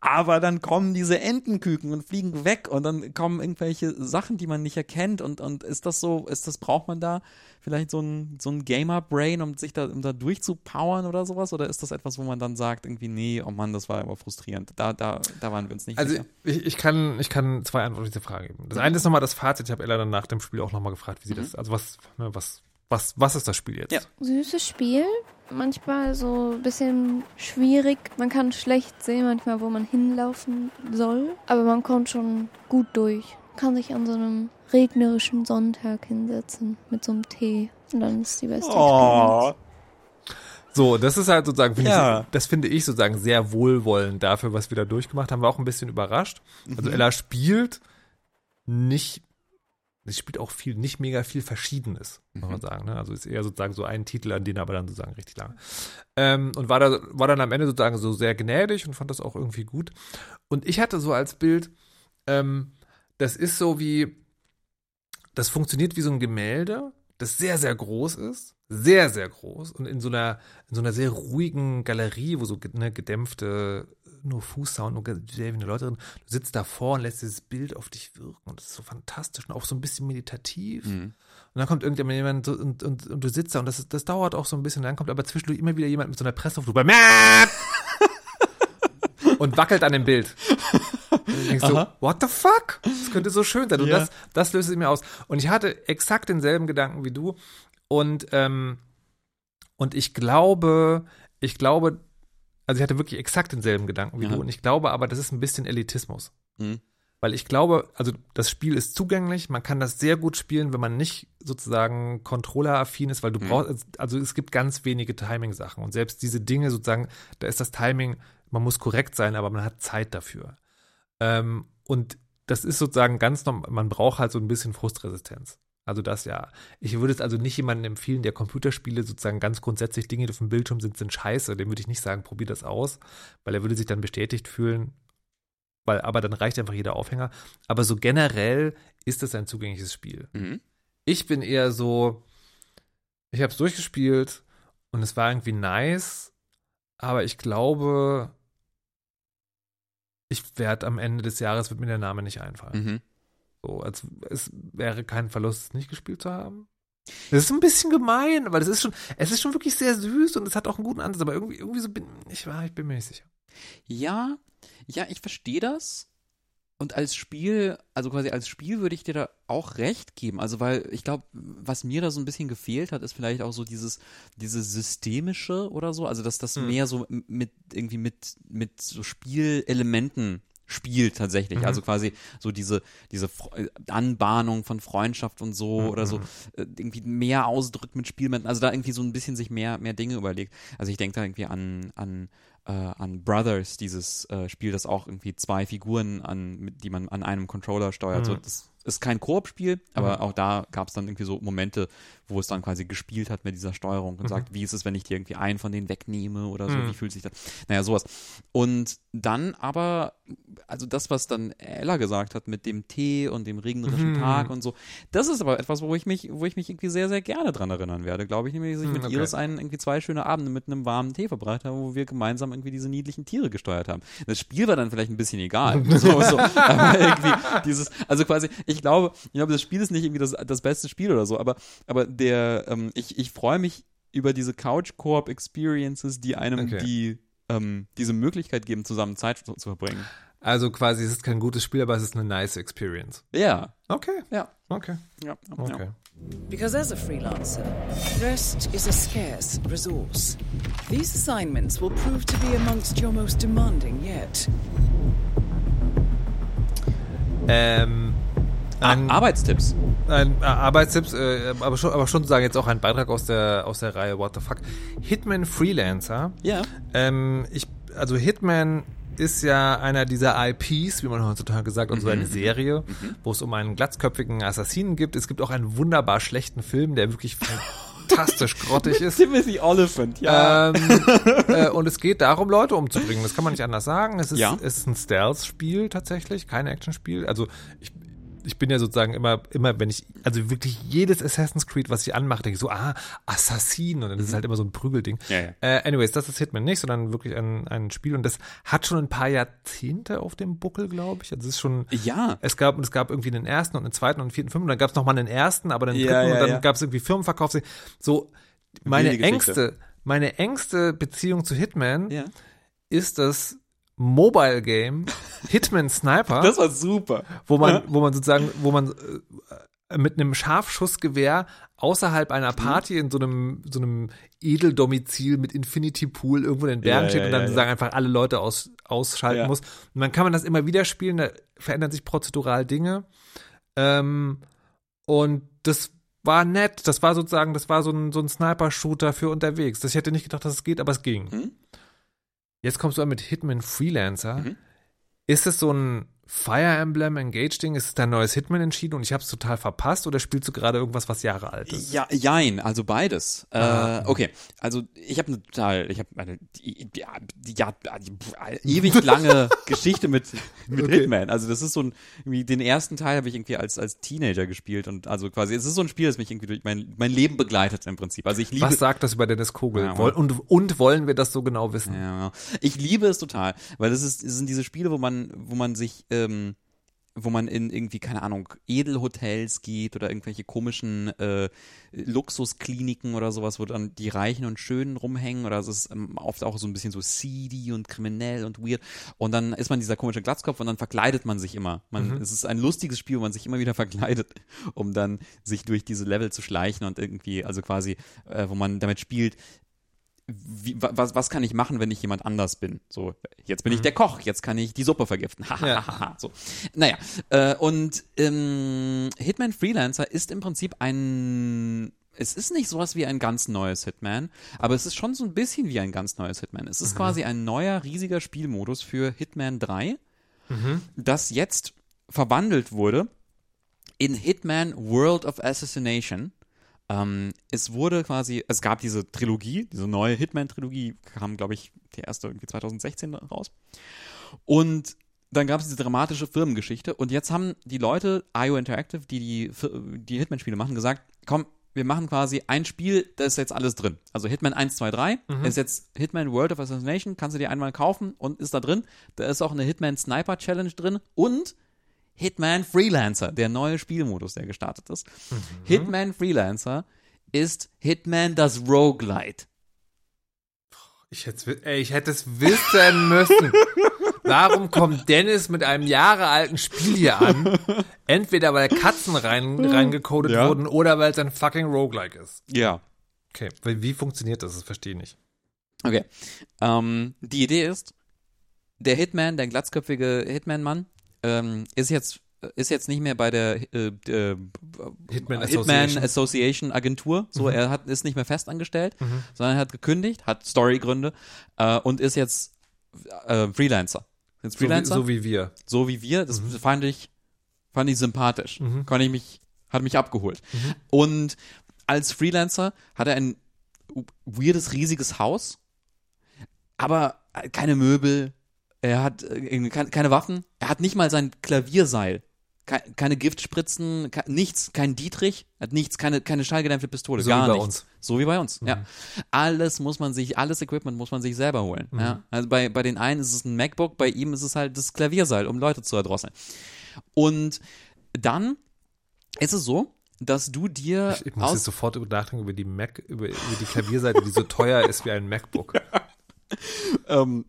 S1: Aber dann kommen diese Entenküken und fliegen weg und dann kommen irgendwelche Sachen, die man nicht erkennt und, und ist das so, ist das, braucht man da vielleicht so ein, so ein Gamer-Brain, um sich da, um da durchzupowern oder sowas? Oder ist das etwas, wo man dann sagt, irgendwie, nee, oh Mann, das war aber frustrierend. Da, da, da waren wir uns nicht
S2: Also
S1: sicher.
S2: ich, ich, kann, ich kann zwei Antworten auf diese Frage geben. Das eine ist nochmal das Fazit. Ich habe Ella dann nach dem Spiel auch nochmal gefragt, wie sie das, also was, ne, was, was, was ist das Spiel jetzt?
S1: Ja.
S3: Süßes Spiel. Manchmal so ein bisschen schwierig. Man kann schlecht sehen, manchmal, wo man hinlaufen soll. Aber man kommt schon gut durch. Kann sich an so einem regnerischen Sonntag hinsetzen mit so einem Tee. Und dann ist die beste
S1: Oh.
S2: So, das ist halt sozusagen, finde
S1: Ja.
S2: ich, das finde ich sozusagen sehr wohlwollend dafür, was wir da durchgemacht haben. War auch ein bisschen überrascht. Also Ella spielt nicht, sie spielt auch viel, nicht mega viel Verschiedenes, muss man sagen. Ne? Also ist eher sozusagen so ein Titel, an den aber dann sozusagen richtig lange. Ähm, und war, da, war dann am Ende sozusagen so sehr gnädig und fand das auch irgendwie gut. Und ich hatte so als Bild, ähm, das ist so wie, das funktioniert wie so ein Gemälde, das sehr, sehr groß ist. Sehr, sehr groß. Und in so einer, in so einer sehr ruhigen Galerie, wo so ne, gedämpfte, nur Fußsound, nur sehr wenige Leute drin. Du sitzt davor und lässt dieses Bild auf dich wirken. Und das ist so fantastisch und auch so ein bisschen meditativ.
S1: Mhm.
S2: Und dann kommt irgendjemand so, und, und, und du sitzt da und das, das dauert auch so ein bisschen. Dann kommt aber zwischendurch immer wieder jemand mit so einer Presslufthupe und wackelt an dem Bild. Und du denkst so,
S1: Aha.
S2: what the fuck? Das könnte so schön sein. Und
S1: Ja.
S2: das, das löst es mir aus. Und ich hatte exakt denselben Gedanken wie du. Und, ähm, und ich glaube, ich glaube, also ich hatte wirklich exakt denselben Gedanken wie
S1: Ja.
S2: du. Und ich glaube aber, das ist ein bisschen Elitismus.
S1: Mhm.
S2: Weil ich glaube, also das Spiel ist zugänglich, man kann das sehr gut spielen, wenn man nicht sozusagen Controller-affin ist, weil du
S1: Mhm.
S2: brauchst, also es gibt ganz wenige Timing-Sachen und selbst diese Dinge sozusagen, da ist das Timing, man muss korrekt sein, aber man hat Zeit dafür. Ähm, und das ist sozusagen ganz normal, man braucht halt so ein bisschen Frustresistenz. Also das ja. Ich würde es also nicht jemandem empfehlen, der Computerspiele sozusagen ganz grundsätzlich Dinge, die auf dem Bildschirm sind, sind scheiße. Dem würde ich nicht sagen, probier das aus, weil er würde sich dann bestätigt fühlen. Weil, aber dann reicht einfach jeder Aufhänger. Aber so generell ist es ein zugängliches Spiel.
S1: Mhm.
S2: Ich bin eher so, ich habe es durchgespielt und es war irgendwie nice, aber ich glaube, ich werde am Ende des Jahres wird mir der Name nicht einfallen.
S1: Mhm.
S2: So, als es wäre kein Verlust, es nicht gespielt zu haben. Das ist ein bisschen gemein, weil es ist schon, es ist schon wirklich sehr süß und es hat auch einen guten Ansatz, aber irgendwie, irgendwie so bin ich, ich bin mir nicht sicher.
S1: Ja, ja, ich verstehe das. Und als Spiel, also quasi als Spiel würde ich dir da auch recht geben. Also, weil ich glaube, was mir da so ein bisschen gefehlt hat, ist vielleicht auch so dieses, dieses systemische oder so. Also, dass das
S2: Hm.
S1: mehr so mit, irgendwie mit, mit so Spielelementen spielt tatsächlich.
S2: Mhm.
S1: Also quasi so diese, diese Anbahnung von Freundschaft und so
S2: Mhm.
S1: oder so äh, irgendwie mehr ausdrückt mit Spielmenten. Also da irgendwie so ein bisschen sich mehr, mehr Dinge überlegt. Also ich denke da irgendwie an, an äh, an Brothers, dieses äh, Spiel, das auch irgendwie zwei Figuren an, mit, die man an einem Controller steuert. So,
S2: Mhm.
S1: das ist kein Koop-Spiel, aber
S2: Mhm.
S1: auch da gab es dann irgendwie so Momente, wo es dann quasi gespielt hat mit dieser Steuerung und
S2: Mhm.
S1: sagt, wie ist es, wenn ich dir irgendwie einen von denen wegnehme oder so,
S2: Mhm.
S1: wie fühlt sich das? Naja, sowas. Und dann aber, also das, was dann Ella gesagt hat mit dem Tee und dem regnerischen
S2: Mhm.
S1: Tag und so, das ist aber etwas, wo ich mich, wo ich mich irgendwie sehr, sehr gerne dran erinnern werde, glaube ich, nämlich, dass ich
S2: Mhm,
S1: mit
S2: okay.
S1: Iris einen irgendwie zwei schöne Abende mit einem warmen Tee verbracht habe, wo wir gemeinsam irgendwie diese niedlichen Tiere gesteuert haben. Das Spiel war dann vielleicht ein bisschen egal. so, so. Aber irgendwie dieses, also quasi, ich glaube, ich glaube, das Spiel ist nicht irgendwie das, das beste Spiel oder so, aber, aber der, ähm, ich, ich freue mich über diese Couch-Coop-Experiences, die einem
S2: Okay.
S1: die, ähm, diese Möglichkeit geben, zusammen Zeit zu, zu verbringen.
S2: Also quasi, es ist kein gutes Spiel, aber es ist eine nice Experience.
S1: Ja,
S2: Okay,
S1: ja,
S2: okay,
S1: ja. ja.
S2: okay.
S4: Because as a freelancer, rest is a scarce resource. These assignments will prove to be amongst your most demanding yet.
S2: Ähm, ein,
S1: Arbeitstipps.
S2: ein Arbeitstipps, äh, aber schon, aber schon sagen jetzt auch ein Beitrag aus der aus der Reihe What the fuck. Hitman Freelancer.
S1: Ja.
S2: Ähm, ich, also Hitman ist ja einer dieser IPs, wie man heutzutage sagt, und so eine Serie, wo es um einen glatzköpfigen Assassinen gibt. Es gibt auch einen wunderbar schlechten Film, der wirklich fantastisch grottig ist.
S1: Timothy Oliphant,
S2: Ähm, äh, und es geht darum, Leute umzubringen. Das kann man nicht anders sagen. Es ist,
S1: Ja.
S2: es ist ein Stealth-Spiel tatsächlich, kein Action-Spiel. Also ich, ich bin ja sozusagen immer, immer, wenn ich, also wirklich jedes Assassin's Creed, was ich anmache, denke ich so, ah, Assassin. Und dann ist es halt immer so ein Prügelding.
S1: Ja, ja.
S2: Äh, anyways, das ist Hitman nicht, sondern wirklich ein, ein Spiel. Und das hat schon ein paar Jahrzehnte auf dem Buckel, glaube ich. Also es ist schon,
S1: Ja.
S2: es gab, es gab irgendwie einen ersten und einen zweiten und einen vierten, fünften, und dann gab es nochmal einen ersten, aber einen
S1: Ja,
S2: dritten und dann gab es irgendwie Firmenverkauf. So, meine engste, meine engste Beziehung zu Hitman ist das Mobile Game Hitman Sniper,
S1: Das war super.
S2: wo man, wo man sozusagen, wo man äh, mit einem Scharfschussgewehr außerhalb einer Party in so einem, so einem Edeldomizil mit Infinity Pool irgendwo in den Bergen
S1: Ja,
S2: steht
S1: ja,
S2: und dann
S1: ja,
S2: sozusagen einfach alle Leute aus, ausschalten muss. Und dann kann man das immer wieder spielen, da verändern sich prozedural Dinge. Ähm, und das war nett. Das war sozusagen, das war so ein, so ein Sniper-Shooter für unterwegs. Das, ich hätte nicht gedacht, dass es geht, aber es ging.
S1: Mhm.
S2: Jetzt kommst du an mit Hitman Freelancer.
S1: Mhm.
S2: Ist es so ein Fire Emblem Engage Ding? Ist es dein neues Hitman entschieden und ich habe es total verpasst oder spielst du gerade irgendwas, was Jahre alt ist?
S1: Ja, jein, also beides.
S2: Ah.
S1: Äh, okay, also ich habe eine total, ich habe eine ja, die ewig lange Geschichte mit, mit
S2: Okay.
S1: Hitman. Also das ist so ein, den ersten Teil habe ich irgendwie als als Teenager gespielt und also quasi es ist so ein Spiel, das mich irgendwie durch mein mein Leben begleitet im Prinzip. Also ich liebe
S2: Was sagt das über Dennis Kogel?
S1: Ja,
S2: und, und wollen wir das so genau wissen?
S1: Ja, ich liebe es total, weil das ist, das sind diese Spiele, wo man, wo man sich, ähm, wo man in irgendwie, keine Ahnung, Edelhotels geht oder irgendwelche komischen äh, Luxuskliniken oder sowas, wo dann die Reichen und Schönen rumhängen oder es ist ähm, oft auch so ein bisschen so seedy und kriminell und weird und dann ist man dieser komische Glatzkopf und dann verkleidet man sich immer. Man, Es ist ein lustiges Spiel, wo man sich immer wieder verkleidet, um dann sich durch diese Level zu schleichen und irgendwie, also quasi, äh, wo man damit spielt, wie, wa- was, was kann ich machen, wenn ich jemand anders bin? So, jetzt bin ich der Koch, jetzt kann ich die Suppe vergiften.
S2: Ja.
S1: so. Naja, äh, und ähm, Hitman Freelancer ist im Prinzip ein es ist nicht sowas wie ein ganz neues Hitman, aber es ist schon so ein bisschen wie ein ganz neues Hitman. Es ist quasi ein neuer, riesiger Spielmodus für Hitman 3, das jetzt verwandelt wurde in Hitman World of Assassination. Ähm, es wurde quasi, es gab diese Trilogie, diese neue Hitman-Trilogie, kam, glaube ich, die erste irgendwie 2016 raus. Und dann gab es diese dramatische Firmengeschichte und jetzt haben die Leute, IO Interactive, die die, die Hitman-Spiele machen, gesagt, komm, wir machen quasi ein Spiel, da ist jetzt alles drin. Also Hitman 1, 2, 3
S2: Mhm.
S1: ist jetzt Hitman World of Assassination, kannst du dir einmal kaufen und ist da drin. Da ist auch eine Hitman Sniper Challenge drin und Hitman Freelancer, der neue Spielmodus, der gestartet ist.
S2: Mhm.
S1: Hitman Freelancer ist Hitman das Roguelite.
S2: Ich hätte, ey, ich hätte es wissen müssen. Warum kommt Dennis mit einem Jahre alten Spiel hier an? Entweder weil Katzen rein, reingecodet
S1: Ja.
S2: wurden oder weil es ein fucking Roguelike ist.
S1: Ja.
S2: Okay, weil wie funktioniert das? Das verstehe ich nicht.
S1: Okay. Ähm, die Idee ist, der Hitman, der glatzköpfige Hitman-Mann, ähm, ist jetzt ist jetzt nicht mehr bei der äh, äh,
S2: Hitman
S1: Hitman
S2: Association.
S1: Association Agentur. So, er hat, ist nicht mehr festangestellt, sondern er hat gekündigt, hat Storygründe äh, und ist jetzt äh, Freelancer. Jetzt
S2: So wie,
S1: Freelancer,
S2: so wie wir.
S1: so wie wir. Das fand ich fand ich sympathisch. Konnte ich mich hat mich abgeholt. Und als Freelancer hat er ein weirdes riesiges Haus, aber keine Möbel. Er hat äh, keine Waffen. Er hat nicht mal sein Klavierseil. Ke- Keine Giftspritzen, nichts, kein Dietrich, hat nichts, keine, keine schallgedämpfte Pistole,
S2: So
S1: gar
S2: wie bei
S1: nichts.
S2: uns.
S1: So wie bei uns, ja. Alles muss man sich, alles Equipment muss man sich selber holen.
S2: Mhm.
S1: Ja. Also bei, bei den einen ist es ein MacBook, bei ihm ist es halt das Klavierseil, um Leute zu erdrosseln. Und dann ist es so, dass du dir
S2: Ich, ich muss jetzt sofort über nachdenken über die Mac, über, über die Klavierseite, die so teuer ist wie ein MacBook.
S1: Ähm,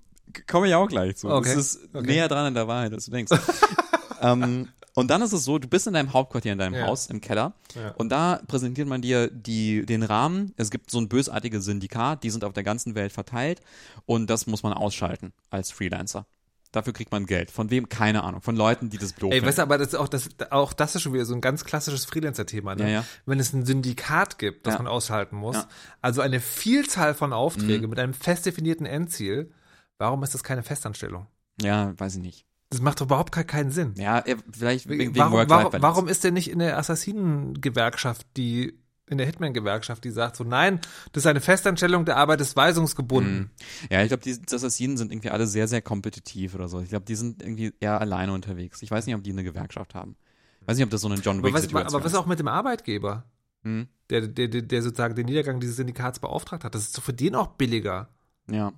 S1: komme ich auch gleich zu.
S2: Okay.
S1: Es ist
S2: Okay.
S1: näher dran an der Wahrheit, als du denkst. ähm, und dann ist es so, du bist in deinem Hauptquartier, in deinem
S2: Ja.
S1: Haus, im Keller.
S2: Ja.
S1: Und da präsentiert man dir die, den Rahmen. Es gibt so ein bösartiges Syndikat, die sind auf der ganzen Welt verteilt. Und das muss man ausschalten als Freelancer. Dafür kriegt man Geld. Von wem? Keine Ahnung. Von Leuten, die das doof
S2: Ey, weißt du, aber das ist auch, das, auch das ist schon wieder so ein ganz klassisches Freelancer-Thema. Ne?
S1: Ja, ja.
S2: Wenn es ein Syndikat gibt, das
S1: Ja.
S2: man aushalten muss.
S1: Mhm.
S2: also eine Vielzahl von Aufträgen mit einem fest definierten Endziel, warum ist das keine Festanstellung?
S1: Ja, weiß ich nicht.
S2: Das macht doch überhaupt gar keinen Sinn.
S1: Ja, vielleicht wegen,
S2: warum, warum, warum ist der nicht in der Assassinen-Gewerkschaft, die in der Hitman-Gewerkschaft, die sagt so, nein, das ist eine Festanstellung, der Arbeit ist weisungsgebunden.
S1: Ja, ich glaube, die Assassinen sind irgendwie alle sehr, sehr kompetitiv oder so. Ich glaube, die sind irgendwie eher alleine unterwegs. Ich weiß nicht, ob die eine Gewerkschaft haben. Weiß nicht, ob das so eine John
S2: was,
S1: Wick-Situation
S2: aber was
S1: ist.
S2: auch mit dem Arbeitgeber,
S1: Hm,
S2: der, der, der, der sozusagen den Niedergang dieses Syndikats beauftragt hat, das ist für den auch billiger.
S1: ja.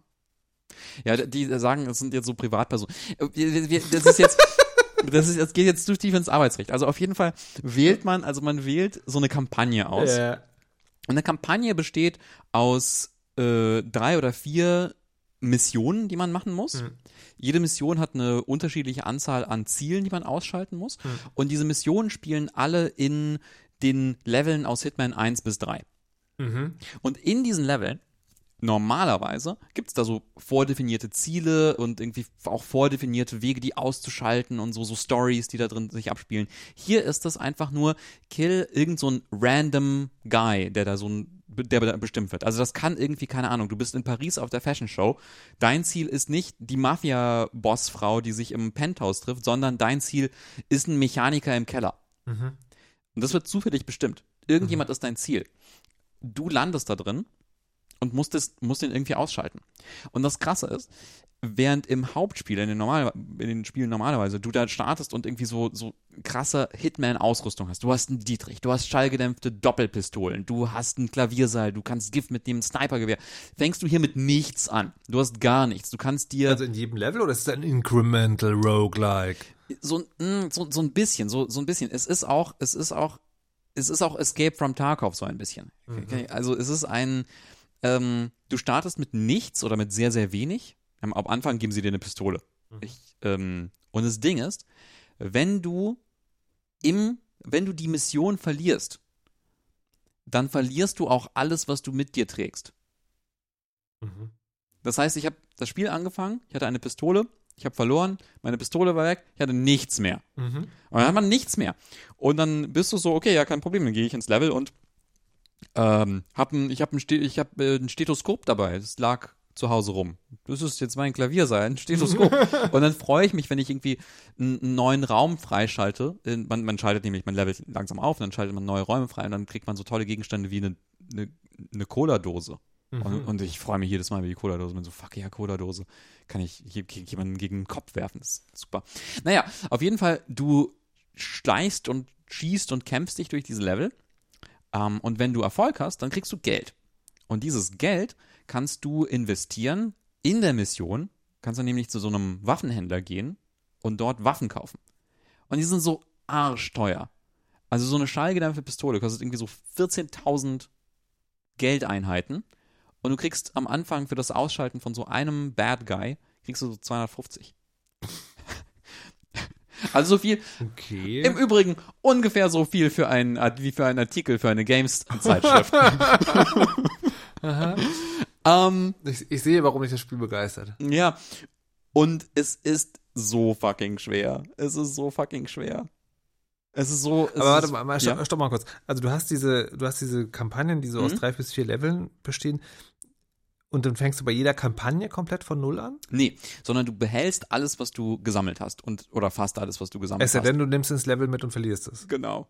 S1: Ja, die sagen, es sind jetzt so Privatpersonen. Äh, Das ist jetzt, das ist, das geht jetzt zu tief ins Arbeitsrecht. Also auf jeden Fall wählt man, also man wählt so eine Kampagne aus.
S2: Äh,
S1: Und eine Kampagne besteht aus äh, drei oder vier Missionen, die man machen muss.
S2: Mhm.
S1: Jede Mission hat eine unterschiedliche Anzahl an Zielen, die man ausschalten muss.
S2: Mhm.
S1: Und diese Missionen spielen alle in den Leveln aus Hitman 1 bis 3.
S2: mhm.
S1: Und in diesen Leveln, normalerweise, gibt es da so vordefinierte Ziele und irgendwie auch vordefinierte Wege, die auszuschalten und so, so Stories, die da drin sich abspielen. Hier ist es einfach nur, kill irgend so ein random Guy, der da so ein der bestimmt wird. Also das kann irgendwie, keine Ahnung, du bist in Paris auf der Fashion Show. Dein Ziel ist nicht die Mafia-Bossfrau, die sich im Penthouse trifft, sondern dein Ziel ist ein Mechaniker im Keller.
S2: Mhm.
S1: Und das wird zufällig bestimmt. Irgendjemand ist dein Ziel. Du landest da drin und musst, es, musst den irgendwie ausschalten. Und das Krasse ist, während im Hauptspiel, in den, normal, in den Spielen normalerweise, du da startest und irgendwie so, so krasse Hitman-Ausrüstung hast. Du hast einen Dietrich, du hast schallgedämpfte Doppelpistolen, du hast ein Klavierseil, du kannst Gift mit dem Snipergewehr. Fängst du hier mit nichts an. Du hast gar nichts. Du kannst dir
S2: Also in jedem Level oder ist es ein Incremental Roguelike?
S1: so, mm, so, so ein bisschen, so, so ein bisschen. Es ist auch, es ist auch, es ist auch Escape from Tarkov so ein bisschen. Okay? Also es ist ein, ähm, du startest mit nichts oder mit sehr, sehr wenig. Am, am Anfang geben sie dir eine Pistole. Ich, ähm, und das Ding ist, wenn du im, wenn du die Mission verlierst, dann verlierst du auch alles, was du mit dir trägst.
S2: Mhm.
S1: Das heißt, ich habe das Spiel angefangen, ich hatte eine Pistole, ich habe verloren, meine Pistole war weg, ich hatte nichts mehr.
S2: Mhm.
S1: Und dann hat man nichts mehr. Und dann bist du so, okay, ja, kein Problem, dann gehe ich ins Level und ähm, hab ein, ich habe ein, ich hab, äh, ein Stethoskop dabei. Das lag zu Hause rum. Das ist jetzt mein Klavier sein, Stethoskop. und dann freue ich mich, wenn ich irgendwie einen neuen Raum freischalte. Äh, Man, man schaltet nämlich, man levelt langsam auf, und dann schaltet man neue Räume frei und dann kriegt man so tolle Gegenstände wie eine, eine, eine Cola-Dose. Und, und ich freue mich jedes Mal über die Cola-Dose. Bin so, fuck ja, Cola-Dose. Kann ich jemanden gegen den Kopf werfen. Das ist super. Naja, auf jeden Fall, du schleichst und schießt und kämpfst dich durch diese Level. Ähm, und wenn du Erfolg hast, dann kriegst du Geld. Und dieses Geld kannst du investieren in der Mission. Kannst du nämlich zu so einem Waffenhändler gehen und dort Waffen kaufen. Und die sind so arschteuer. Also so eine schallgedämpfte Pistole kostet irgendwie so 14.000 Geldeinheiten. Und du kriegst am Anfang für das Ausschalten von so einem Bad Guy, kriegst du so 250. Also so viel,
S2: Okay.
S1: im Übrigen ungefähr so viel für einen, wie für einen Artikel für eine Games-Zeitschrift. ähm,
S2: Ich, ich sehe, warum dich das Spiel begeistert.
S1: ja. Und es ist so fucking schwer. Es ist so fucking schwer. Es ist so. Es
S2: Aber warte mal, mal stopp,
S1: ja.
S2: stopp mal kurz. Also du hast diese, du hast diese Kampagnen, die so aus
S1: Mhm.
S2: drei bis vier Leveln bestehen. Und dann fängst du bei jeder Kampagne komplett von null an?
S1: Nee, sondern du behältst alles, was du gesammelt hast. Und, oder fast alles, was du gesammelt
S2: Es sei
S1: hast.
S2: denn, du nimmst ins Level mit und verlierst es.
S1: Genau.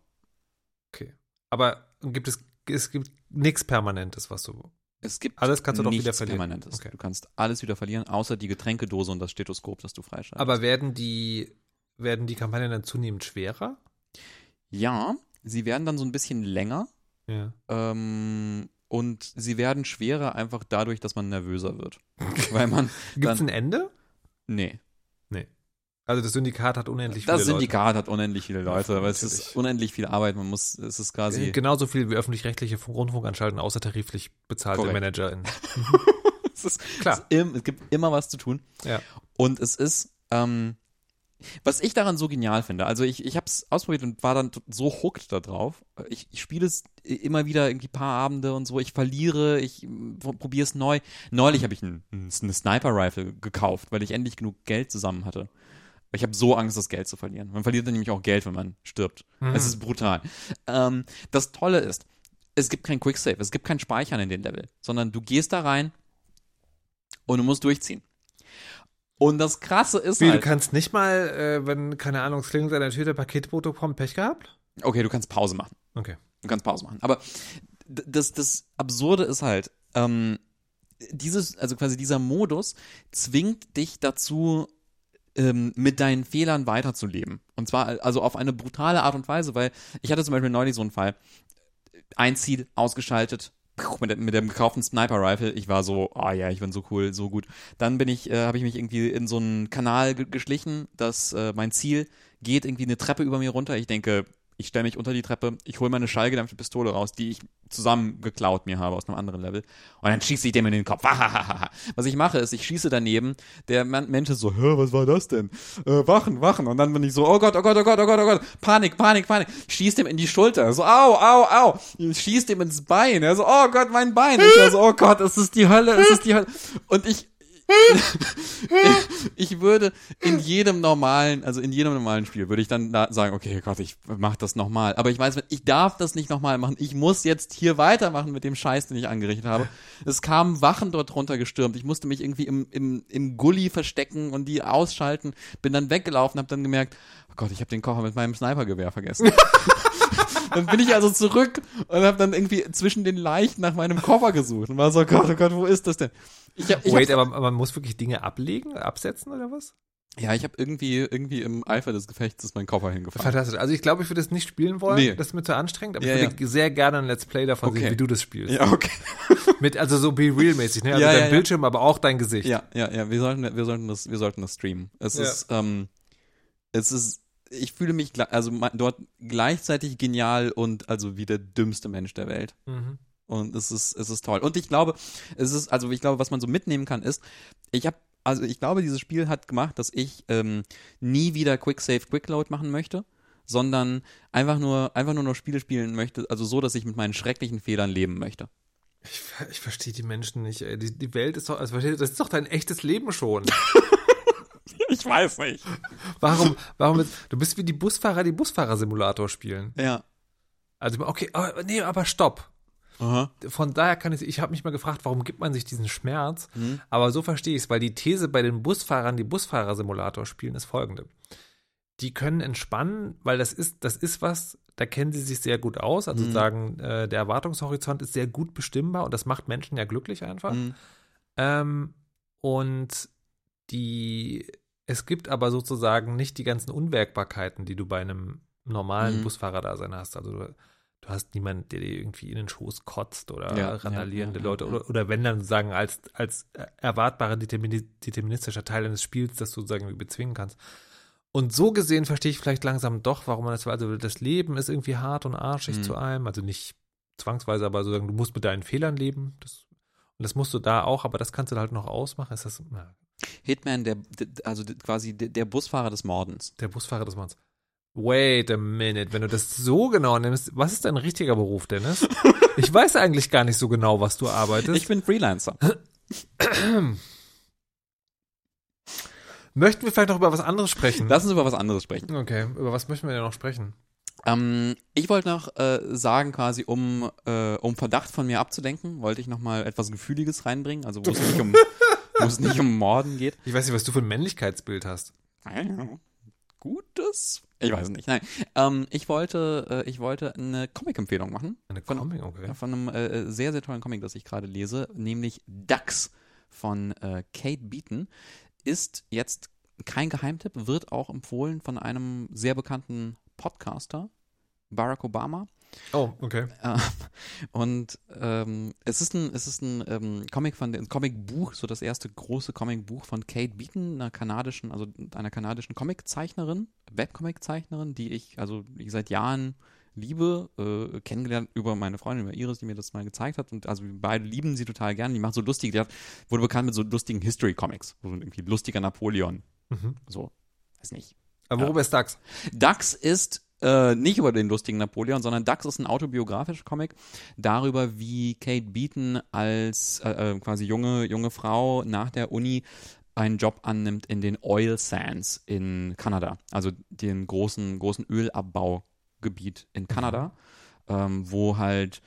S2: Okay. Aber gibt es, es gibt nichts Permanentes, was du.
S1: Es gibt
S2: Alles kannst du doch
S1: nichts
S2: wieder verlieren.
S1: Permanentes.
S2: Okay.
S1: Du kannst alles wieder verlieren, außer die Getränkedose und das Stethoskop, das du freischaltest.
S2: Aber werden die, werden die Kampagnen dann zunehmend schwerer?
S1: ja, sie werden dann so ein bisschen länger.
S2: Ja.
S1: Ähm, und sie werden schwerer einfach dadurch, dass man nervöser wird. Weil man
S2: Gibt es ein Ende?
S1: Nee.
S2: Also das Syndikat hat unendlich viele
S1: Das
S2: Leute.
S1: Syndikat hat unendlich viele Leute, aber es ist unendlich viel Arbeit. Man muss, es ist quasi.
S2: Äh, Genauso viel wie öffentlich-rechtliche Rundfunkanstalten außertariflich bezahlte
S1: Korrekt.
S2: ManagerInnen.
S1: es ist,
S2: Klar.
S1: Es, ist es gibt immer was zu tun.
S2: Ja.
S1: Und es ist, ähm, was ich daran so genial finde, also ich, ich habe es ausprobiert und war dann so hooked da drauf. Ich, ich spiele es immer wieder irgendwie paar Abende und so. Ich verliere, ich probiere es neu. Neulich habe ich ein, ein, eine Sniper-Rifle gekauft, weil ich endlich genug Geld zusammen hatte. Ich habe so Angst, das Geld zu verlieren. Man verliert dann nämlich auch Geld, wenn man stirbt. Es ist brutal. Ähm, das Tolle ist, es gibt kein Quicksave, es gibt kein Speichern in den Level, sondern du gehst da rein und du musst durchziehen. Und das Krasse ist
S2: Wie, du
S1: halt,
S2: kannst nicht mal, äh, wenn, keine Ahnung, es klingelt an der Tür, der Paketbote kommt, Pech gehabt?
S1: okay, du kannst Pause machen.
S2: Okay.
S1: Du kannst Pause machen. Aber das, das Absurde ist halt, ähm, dieses, also quasi dieser Modus zwingt dich dazu, ähm, mit deinen Fehlern weiterzuleben. Und zwar also auf eine brutale Art und Weise, weil ich hatte zum Beispiel neulich so einen Fall. Ein Ziel ausgeschaltet, mit, dem- mit dem gekauften Sniper-Rifle. Ich war so, ah ja, ich bin so cool, so gut. Dann bin ich, äh, habe ich mich irgendwie in so einen Kanal ge geschlichen, dass äh, mein Ziel geht irgendwie eine Treppe über mir runter. Ich denke, ich stelle mich unter die Treppe, ich hole meine schallgedämpfte Pistole raus, die ich zusammengeklaut mir habe aus einem anderen Level. Und dann schieße ich dem in den Kopf. was ich mache, ist, ich schieße daneben. Der Mensch ist so, Hä, was war das denn? Äh, wachen, wachen. Und dann bin ich so, oh Gott, oh Gott, oh Gott, oh Gott, oh Gott. Panik, Panik, Panik. Schieß dem in die Schulter. So, au, au, au. Schieß dem ins Bein. Er so, oh Gott, mein Bein. Ich so, oh Gott, es ist die Hölle, es ist die Hölle. Und ich, ich würde in jedem normalen, also in jedem normalen Spiel, würde ich dann da sagen, okay Gott, ich mach das nochmal. Aber ich weiß, ich darf das nicht nochmal machen. Ich muss jetzt hier weitermachen mit dem Scheiß, den ich angerichtet habe. Es kamen Wachen dort runtergestürmt. Ich musste mich irgendwie im, im, im Gully verstecken und die ausschalten. Bin dann weggelaufen, habe dann gemerkt, oh Gott, ich habe den Kocher mit meinem Snipergewehr vergessen. dann bin ich also zurück und habe dann irgendwie zwischen den Leichen nach meinem Koffer gesucht und war so, Gott, oh Gott, wo ist das denn? Ich hab, ich
S2: Wait, aber man muss wirklich Dinge ablegen, absetzen oder was?
S1: ja, ich habe irgendwie, irgendwie im Eifer des Gefechts ist mein Koffer hingefallen.
S2: Fantastisch. Also ich glaube, ich würde es nicht spielen wollen.
S1: Nee.
S2: Das ist mir zu anstrengend, aber
S1: Ja,
S2: ich würde sehr gerne ein Let's Play davon
S1: Okay.
S2: sehen, wie du das spielst.
S1: Ja, okay.
S2: Mit, also so Be Real-mäßig, ne? Also
S1: Ja,
S2: dein
S1: ja, ja.
S2: Bildschirm, aber auch dein Gesicht.
S1: Ja, ja, ja, wir sollten, wir sollten das, wir sollten das streamen. Es
S2: Ja.
S1: ist, ähm, es ist, ich fühle mich also dort gleichzeitig genial und also wie der dümmste Mensch der Welt.
S2: Mhm.
S1: Und es ist, es ist toll. Und ich glaube, es ist, also ich glaube, was man so mitnehmen kann, ist, ich habe, also ich glaube, dieses Spiel hat gemacht, dass ich ähm, nie wieder Quick Save, Quick Load machen möchte, sondern einfach nur, einfach nur noch Spiele spielen möchte, also so, dass ich mit meinen schrecklichen Fehlern leben möchte.
S2: Ich, ich verstehe die Menschen nicht. Ey. Die, die Welt ist doch, also das ist doch dein echtes Leben schon.
S1: Ich weiß nicht.
S2: Warum, warum, ist, du bist wie die Busfahrer, die Busfahrersimulator spielen.
S1: Ja.
S2: Also, okay, aber, nee, aber stopp.
S1: Aha.
S2: Von daher kann ich, ich habe mich mal gefragt, warum gibt man sich diesen Schmerz?
S1: Mhm.
S2: Aber so verstehe ich es, weil die These bei den Busfahrern, die Busfahrersimulator spielen, ist folgende. Die können entspannen, weil das ist, das ist was, da kennen sie sich sehr gut aus. Also
S1: Mhm.
S2: sagen, äh, der Erwartungshorizont ist sehr gut bestimmbar und das macht Menschen ja glücklich einfach.
S1: Mhm.
S2: Ähm, und die, es gibt aber sozusagen nicht die ganzen Unwägbarkeiten, die du bei einem normalen
S1: Mhm.
S2: Busfahrerdasein hast. Also du, du hast niemanden, der dir irgendwie in den Schoß kotzt oder
S1: Ja,
S2: randalierende
S1: ja, ja,
S2: Leute. Oder, oder wenn dann sozusagen als, als erwartbarer determini- deterministischer Teil eines Spiels, das du sozusagen irgendwie bezwingen kannst. Und so gesehen verstehe ich vielleicht langsam doch, warum man das, also das Leben ist irgendwie hart und arschig
S1: Mhm.
S2: zu einem, also nicht zwangsweise, aber sozusagen, du musst mit deinen Fehlern leben, das, und das musst du da auch, aber das kannst du halt noch ausmachen, ist das, na,
S1: Hitman, der, also quasi der, Busfahrer des Mordens.
S2: der Busfahrer des Manns. Wait a minute, wenn du das so genau nimmst, was ist dein richtiger Beruf, Dennis? Ich weiß eigentlich gar nicht so genau, was du arbeitest.
S1: Ich bin Freelancer.
S2: Möchten wir vielleicht noch über was anderes sprechen?
S1: Lass uns über was anderes sprechen.
S2: okay, über was möchten wir denn noch sprechen?
S1: Ähm, ich wollte noch äh, sagen, quasi, um, äh, um Verdacht von mir abzudenken, wollte ich noch mal etwas Gefühliges reinbringen, also wo es nicht um, wo es nicht um Morden geht.
S2: Ich weiß nicht, was du für ein Männlichkeitsbild hast.
S1: Gutes? Ich weiß nicht. Nein. Ähm, ich wollte, äh, ich wollte eine Comic-Empfehlung machen.
S2: Eine
S1: Von-
S2: Comic, okay.
S1: Von einem äh, sehr, sehr tollen Comic, das ich gerade lese, nämlich Ducks von äh, Kate Beaton. Ist jetzt kein Geheimtipp, wird auch empfohlen von einem sehr bekannten Podcaster, Barack Obama.
S2: Oh, okay.
S1: Äh, und ähm, es ist ein, es ist ein ähm, Comic von ein Comicbuch, so das erste große Comicbuch von Kate Beaton, einer kanadischen, also einer kanadischen Comiczeichnerin, Webcomiczeichnerin, die ich, also ich seit Jahren liebe, äh, kennengelernt über meine Freundin, über Iris, die mir das mal gezeigt hat. Und also wir beide lieben sie total gern. Die macht so lustige, die hat, wurde bekannt mit so lustigen History-Comics. So irgendwie lustiger Napoleon.
S2: Mhm.
S1: So, weiß nicht.
S2: Aber worüber ist DAX?
S1: Dax ist äh, nicht über den lustigen Napoleon, sondern Dax ist ein autobiografischer Comic darüber, wie Kate Beaton als äh, äh, quasi junge, junge Frau nach der Uni einen Job annimmt in den Oil Sands in Kanada, also den großen, großen Ölabbaugebiet in Kanada, ähm, wo halt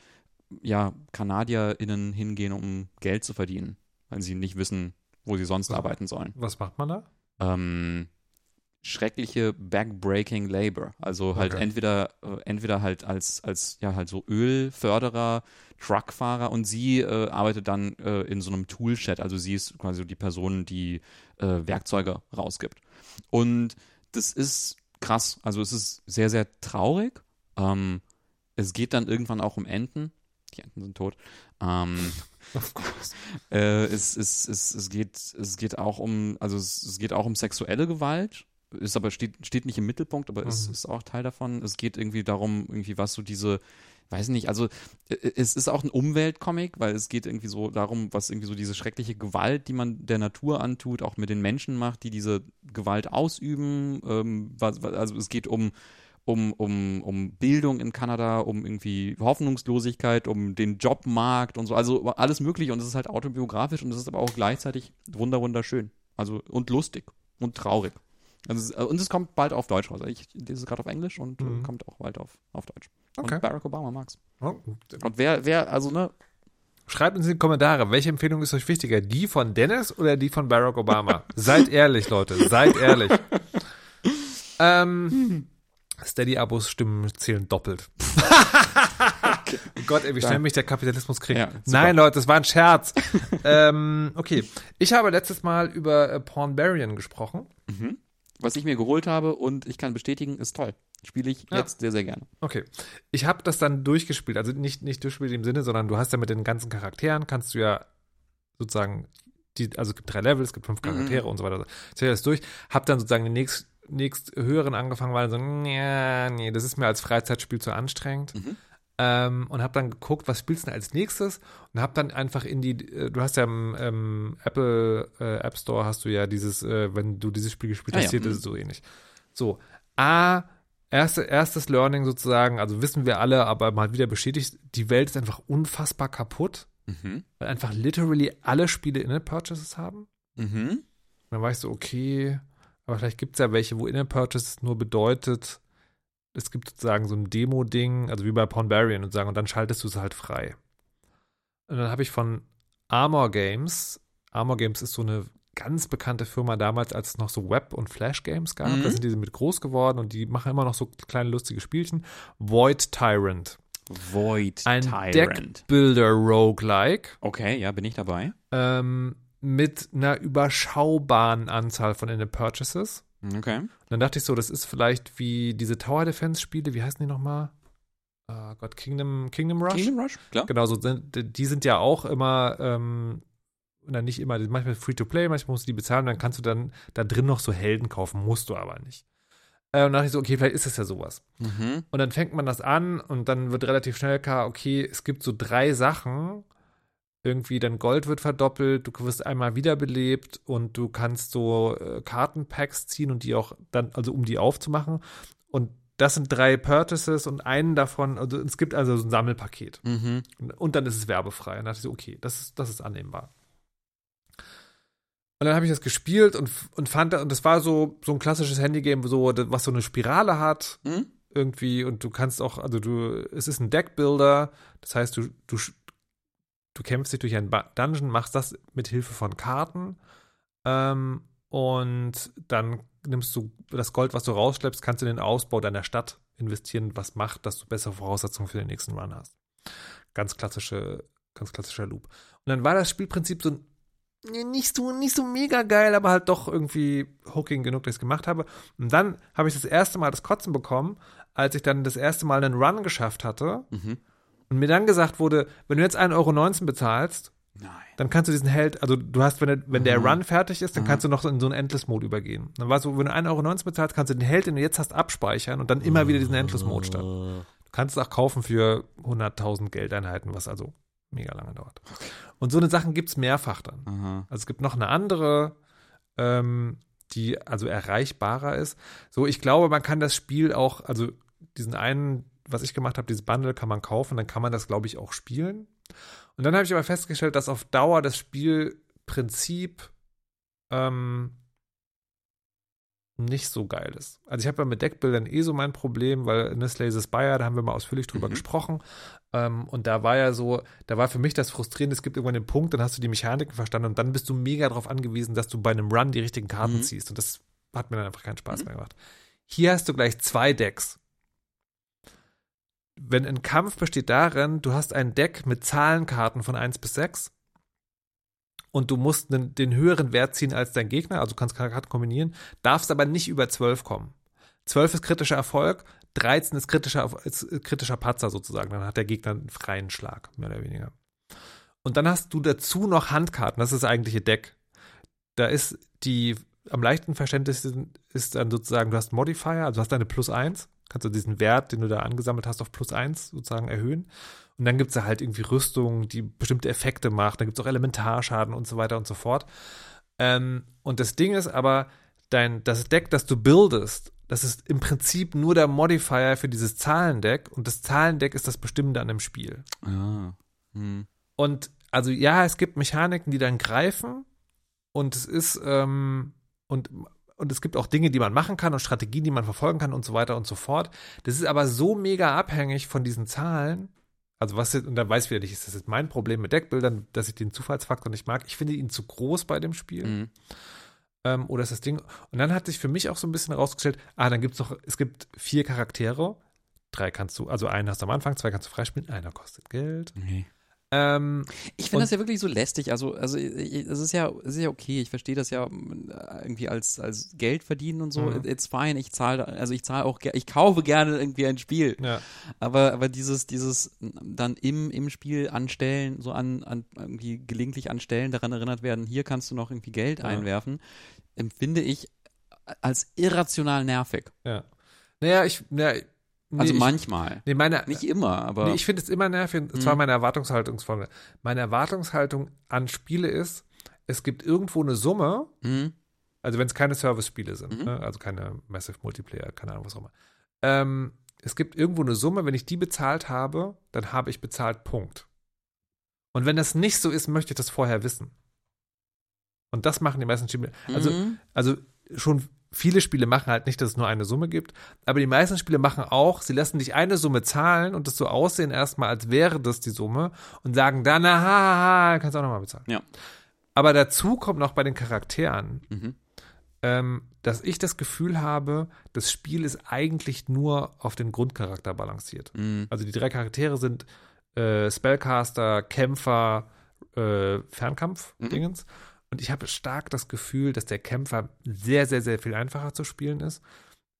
S1: ja KanadierInnen hingehen, um Geld zu verdienen, weil sie nicht wissen, wo sie sonst
S2: Ja.
S1: arbeiten sollen
S2: Was macht man da?
S1: ähm, schreckliche backbreaking Labor. Also halt
S2: Okay.
S1: entweder äh, entweder halt als als ja halt so Ölförderer, Truckfahrer und sie äh, arbeitet dann äh, in so einem Toolshed. Also sie ist quasi die Person, die äh, Werkzeuge rausgibt. Und das ist krass. Also es ist sehr sehr traurig. Ähm, es geht dann irgendwann auch um Enten. Die Enten sind tot. Ähm,
S2: Of course.
S1: äh, es, es, es, es, geht, es geht auch um, also es, es geht auch um sexuelle Gewalt, ist aber steht, steht nicht im Mittelpunkt, aber es
S2: Mhm.
S1: ist auch Teil davon. Es geht irgendwie darum, irgendwie was so diese, weiß nicht, also äh, es ist auch ein Umweltcomic, weil es geht irgendwie so darum, was irgendwie so diese schreckliche Gewalt, die man der Natur antut, auch mit den Menschen macht, die diese Gewalt ausüben. Ähm, was, was, also es geht um um, um, um Bildung in Kanada, um irgendwie Hoffnungslosigkeit, um den Jobmarkt und so, also alles mögliche und es ist halt autobiografisch und es ist aber auch gleichzeitig wunder wunderschön. Also und lustig und traurig. Also ist- und es kommt bald auf Deutsch raus. Ich lese es gerade auf Englisch und äh,
S2: Mhm.
S1: kommt auch bald auf, auf Deutsch.
S2: Okay.
S1: Und Barack Obama mag's.
S2: Oh.
S1: Und wer, wer, also ne,
S2: Schreibt uns in die Kommentare, welche Empfehlung ist euch wichtiger? Die von Dennis oder die von Barack Obama? seid ehrlich, Leute, seid ehrlich. ähm, Steady-Abos stimmen zählen doppelt. Oh Gott, ey, wie schnell mich der Kapitalismus kriegt.
S1: Ja.
S2: Nein, Leute, das war ein Scherz. ähm, okay, ich habe letztes Mal über äh, Pornbarian gesprochen.
S1: Was ich mir geholt habe und ich kann bestätigen, ist toll. Spiele ich
S2: Ja.
S1: jetzt sehr, sehr gerne.
S2: Okay. Ich habe das dann durchgespielt. Also nicht, nicht durchgespielt im Sinne, sondern du hast ja mit den ganzen Charakteren, kannst du ja sozusagen, die, also es gibt drei Level, es gibt fünf Charaktere und so weiter. Ich habe das durch, habe dann sozusagen den nächst, nächst höheren angefangen, weil so, nee, nee, das ist mir als Freizeitspiel zu anstrengend.
S1: Mhm.
S2: Ähm, und habe dann geguckt, was spielst du denn als nächstes? Und habe dann einfach in die, äh, du hast ja im ähm, Apple äh, App Store hast du ja dieses, äh, wenn du dieses Spiel gespielt
S1: Ah,
S2: hast,
S1: ja,
S2: hier,
S1: mhm.
S2: ist so ähnlich. So, A, erste, erstes Learning sozusagen, also wissen wir alle, aber mal wieder bestätigt, die Welt ist einfach unfassbar kaputt,
S1: Mhm.
S2: weil einfach literally alle Spiele In-App-Purchases haben.
S1: Mhm.
S2: Und dann war ich so, okay, aber vielleicht gibt es ja welche, wo In-App-Purchases nur bedeutet, es gibt sozusagen so ein Demo-Ding, also wie bei Pornbarian und sagen, und dann schaltest du es halt frei. Und dann habe ich von Armor Games, Armor Games ist so eine ganz bekannte Firma damals, als es noch so Web- und Flash-Games gab.
S1: Mhm.
S2: Da sind die mit groß geworden und die machen immer noch so kleine lustige Spielchen. Void Tyrant.
S1: Void
S2: Ein
S1: Tyrant.
S2: Deckbuilder Roguelike
S1: Okay, ja, bin ich dabei.
S2: ähm, mit einer überschaubaren Anzahl von In-App Purchases.
S1: Okay.
S2: Und dann dachte ich so, das ist vielleicht wie diese Tower Defense Spiele, wie heißen die nochmal? Oh Gott, Kingdom, Kingdom Rush?
S1: Kingdom Rush, klar.
S2: Genau, so sind, die sind ja auch immer, ähm, na nicht immer, die sind manchmal Free-to-Play, manchmal musst du die bezahlen, dann kannst du dann da drin noch so Helden kaufen, musst du aber nicht. Äh, und dann dachte ich so, okay, vielleicht ist es ja sowas.
S1: Mhm.
S2: Und dann fängt man das an und dann wird relativ schnell klar, okay, es gibt so drei Sachen. Irgendwie dein Gold wird verdoppelt, du wirst einmal wiederbelebt und du kannst so äh, Kartenpacks ziehen und die auch dann, also um die aufzumachen. Und das sind drei Purchases und einen davon, also es gibt also so ein Sammelpaket.
S1: Mhm.
S2: Und, dann ist es werbefrei. Und dann dachte ich so, okay, das ist, das ist annehmbar. Und dann habe ich das gespielt und, und fand, und das war so, so ein klassisches Handygame, so, was so eine Spirale hat
S1: Mhm.
S2: irgendwie und du kannst auch, also du, es ist ein Deckbuilder, das heißt, du, du, du kämpfst dich durch einen Dungeon, machst das mit Hilfe von Karten ähm, und dann nimmst du das Gold, was du rausschleppst, kannst du in den Ausbau deiner Stadt investieren, was macht, dass du bessere Voraussetzungen für den nächsten Run hast. Ganz klassische, ganz klassischer Loop. Und dann war das Spielprinzip so nicht so, nicht so mega geil, aber halt doch irgendwie hooking genug, dass ich es gemacht habe. Und dann habe ich das erste Mal das Kotzen bekommen, als ich dann das erste Mal einen Run geschafft hatte
S1: Mhm.
S2: Und mir dann gesagt wurde, wenn du jetzt 1,19 Euro bezahlst,
S1: Nein.
S2: dann kannst du diesen Held, also du hast, wenn, der- wenn der
S1: Mhm.
S2: Run fertig ist, dann
S1: Mhm.
S2: kannst du noch in so einen Endless-Mode übergehen. Dann war so, wenn du 1,19 Euro bezahlst, kannst du den Held, den du jetzt hast, abspeichern und dann immer wieder diesen Endless-Mode starten. Du kannst es auch kaufen für 100.000 Geldeinheiten, was also mega lange dauert. Und so eine Sachen gibt es mehrfach dann.
S1: Aha.
S2: Also es gibt noch eine andere, ähm, die also erreichbarer ist. So, ich glaube, man kann das Spiel auch, also diesen einen, was ich gemacht habe, dieses Bundle kann man kaufen, dann kann man das, glaube ich, auch spielen. Und dann habe ich aber festgestellt, dass auf Dauer das Spielprinzip ähm, nicht so geil ist. Also ich habe ja mit Deckbildern eh so mein Problem, weil Slay the Spire, da haben wir mal ausführlich drüber
S1: Mhm.
S2: gesprochen. Ähm, und da war ja so, da war für mich das frustrierend, es gibt irgendwann den Punkt, dann hast du die Mechaniken verstanden und dann bist du mega darauf angewiesen, dass du bei einem Run die richtigen Karten
S1: Mhm.
S2: ziehst. Und das hat mir dann einfach keinen Spaß
S1: Mhm.
S2: mehr gemacht. Hier hast du gleich zwei Decks. Wenn ein Kampf besteht darin, du hast ein Deck mit Zahlenkarten von 1 bis 6 und du musst den, den höheren Wert ziehen als dein Gegner, also kannst Karten kombinieren, darfst aber nicht über 12 kommen. 12 ist kritischer Erfolg, 13 ist kritischer, ist kritischer Patzer sozusagen. Dann hat der Gegner einen freien Schlag, mehr oder weniger. Und dann hast du dazu noch Handkarten, das ist das eigentliche Deck. Da ist die am leichten verständlichsten ist dann sozusagen, du hast Modifier, also hast deine plus 1, kannst du diesen Wert, den du da angesammelt hast, auf plus 1 sozusagen erhöhen. Und dann gibt es da halt irgendwie Rüstungen, die bestimmte Effekte macht. Dann gibt es auch Elementarschaden und so weiter und so fort. Ähm, und das Ding ist aber, dein, das Deck, das du buildest, das ist im Prinzip nur der Modifier für dieses Zahlendeck. Und das Zahlendeck ist das Bestimmende an dem Spiel.
S1: Ah. Hm.
S2: Und also ja, es gibt Mechaniken, die dann greifen. Und es ist, ähm, und, und es gibt auch Dinge, die man machen kann und Strategien, die man verfolgen kann und so weiter und so fort. Das ist aber so mega abhängig von diesen Zahlen. Also was jetzt, und da weiß ich wieder nicht, ist das jetzt mein Problem mit Deckbildern, dass ich den Zufallsfaktor nicht mag. Ich finde ihn zu groß bei dem Spiel.
S1: Mhm.
S2: Ähm, oder ist das Ding. Und dann hat sich für mich auch so ein bisschen herausgestellt, ah, dann gibt es noch, es gibt vier Charaktere. Drei kannst du, also einen hast du am Anfang, zwei kannst du freispielen, einer kostet Geld.
S1: Okay.
S2: Ähm,
S1: Ich finde das ja wirklich so lästig. Also, also es ist ja, es ist ja okay. Ich verstehe das ja mm, irgendwie als, als Geld verdienen und so.
S2: Mhm.
S1: It's fine. Ich zahle, also ich zahle auch, ich kaufe gerne irgendwie ein Spiel.
S2: ja.
S1: Aber, aber dieses, dieses dann im, im Spiel anstellen, so an, an irgendwie gelegentlich an Stellen daran erinnert werden, hier kannst du noch irgendwie Geld
S2: Ja.
S1: einwerfen, empfinde ich als irrational nervig.
S2: Ja. Naja, ich, ja, nee,
S1: Also
S2: ich,
S1: manchmal.
S2: nee, meine,
S1: Nicht immer, aber.
S2: nee, ich finde es immer nervig, und zwar
S1: Mhm.
S2: meine Erwartungshaltungsfolge. Meine Erwartungshaltung an Spiele ist, es gibt irgendwo eine Summe,
S1: Mhm.
S2: also wenn es keine Service-Spiele sind,
S1: Mhm.
S2: ne? also keine Massive Multiplayer, keine Ahnung, was auch immer. Ähm, es gibt irgendwo eine Summe, wenn ich die bezahlt habe, dann habe ich bezahlt, Punkt. Und wenn das nicht so ist, möchte ich das vorher wissen. Und das machen die meisten Spiele. Also,
S1: Mhm.
S2: also schon viele Spiele machen halt nicht, dass es nur eine Summe gibt, aber die meisten Spiele machen auch, sie lassen dich eine Summe zahlen und das so aussehen erstmal, als wäre das die Summe und sagen dann, na, ha, ha, ha, kannst du auch nochmal bezahlen.
S1: Ja.
S2: Aber dazu kommt noch bei den Charakteren,
S1: Mhm.
S2: ähm, dass ich das Gefühl habe, das Spiel ist eigentlich nur auf den Grundcharakter balanciert.
S1: Mhm.
S2: Also die drei Charaktere sind äh, Spellcaster, Kämpfer, äh, Fernkampf-Dingens. Und ich habe stark das Gefühl, dass der Kämpfer sehr, sehr, sehr viel einfacher zu spielen ist.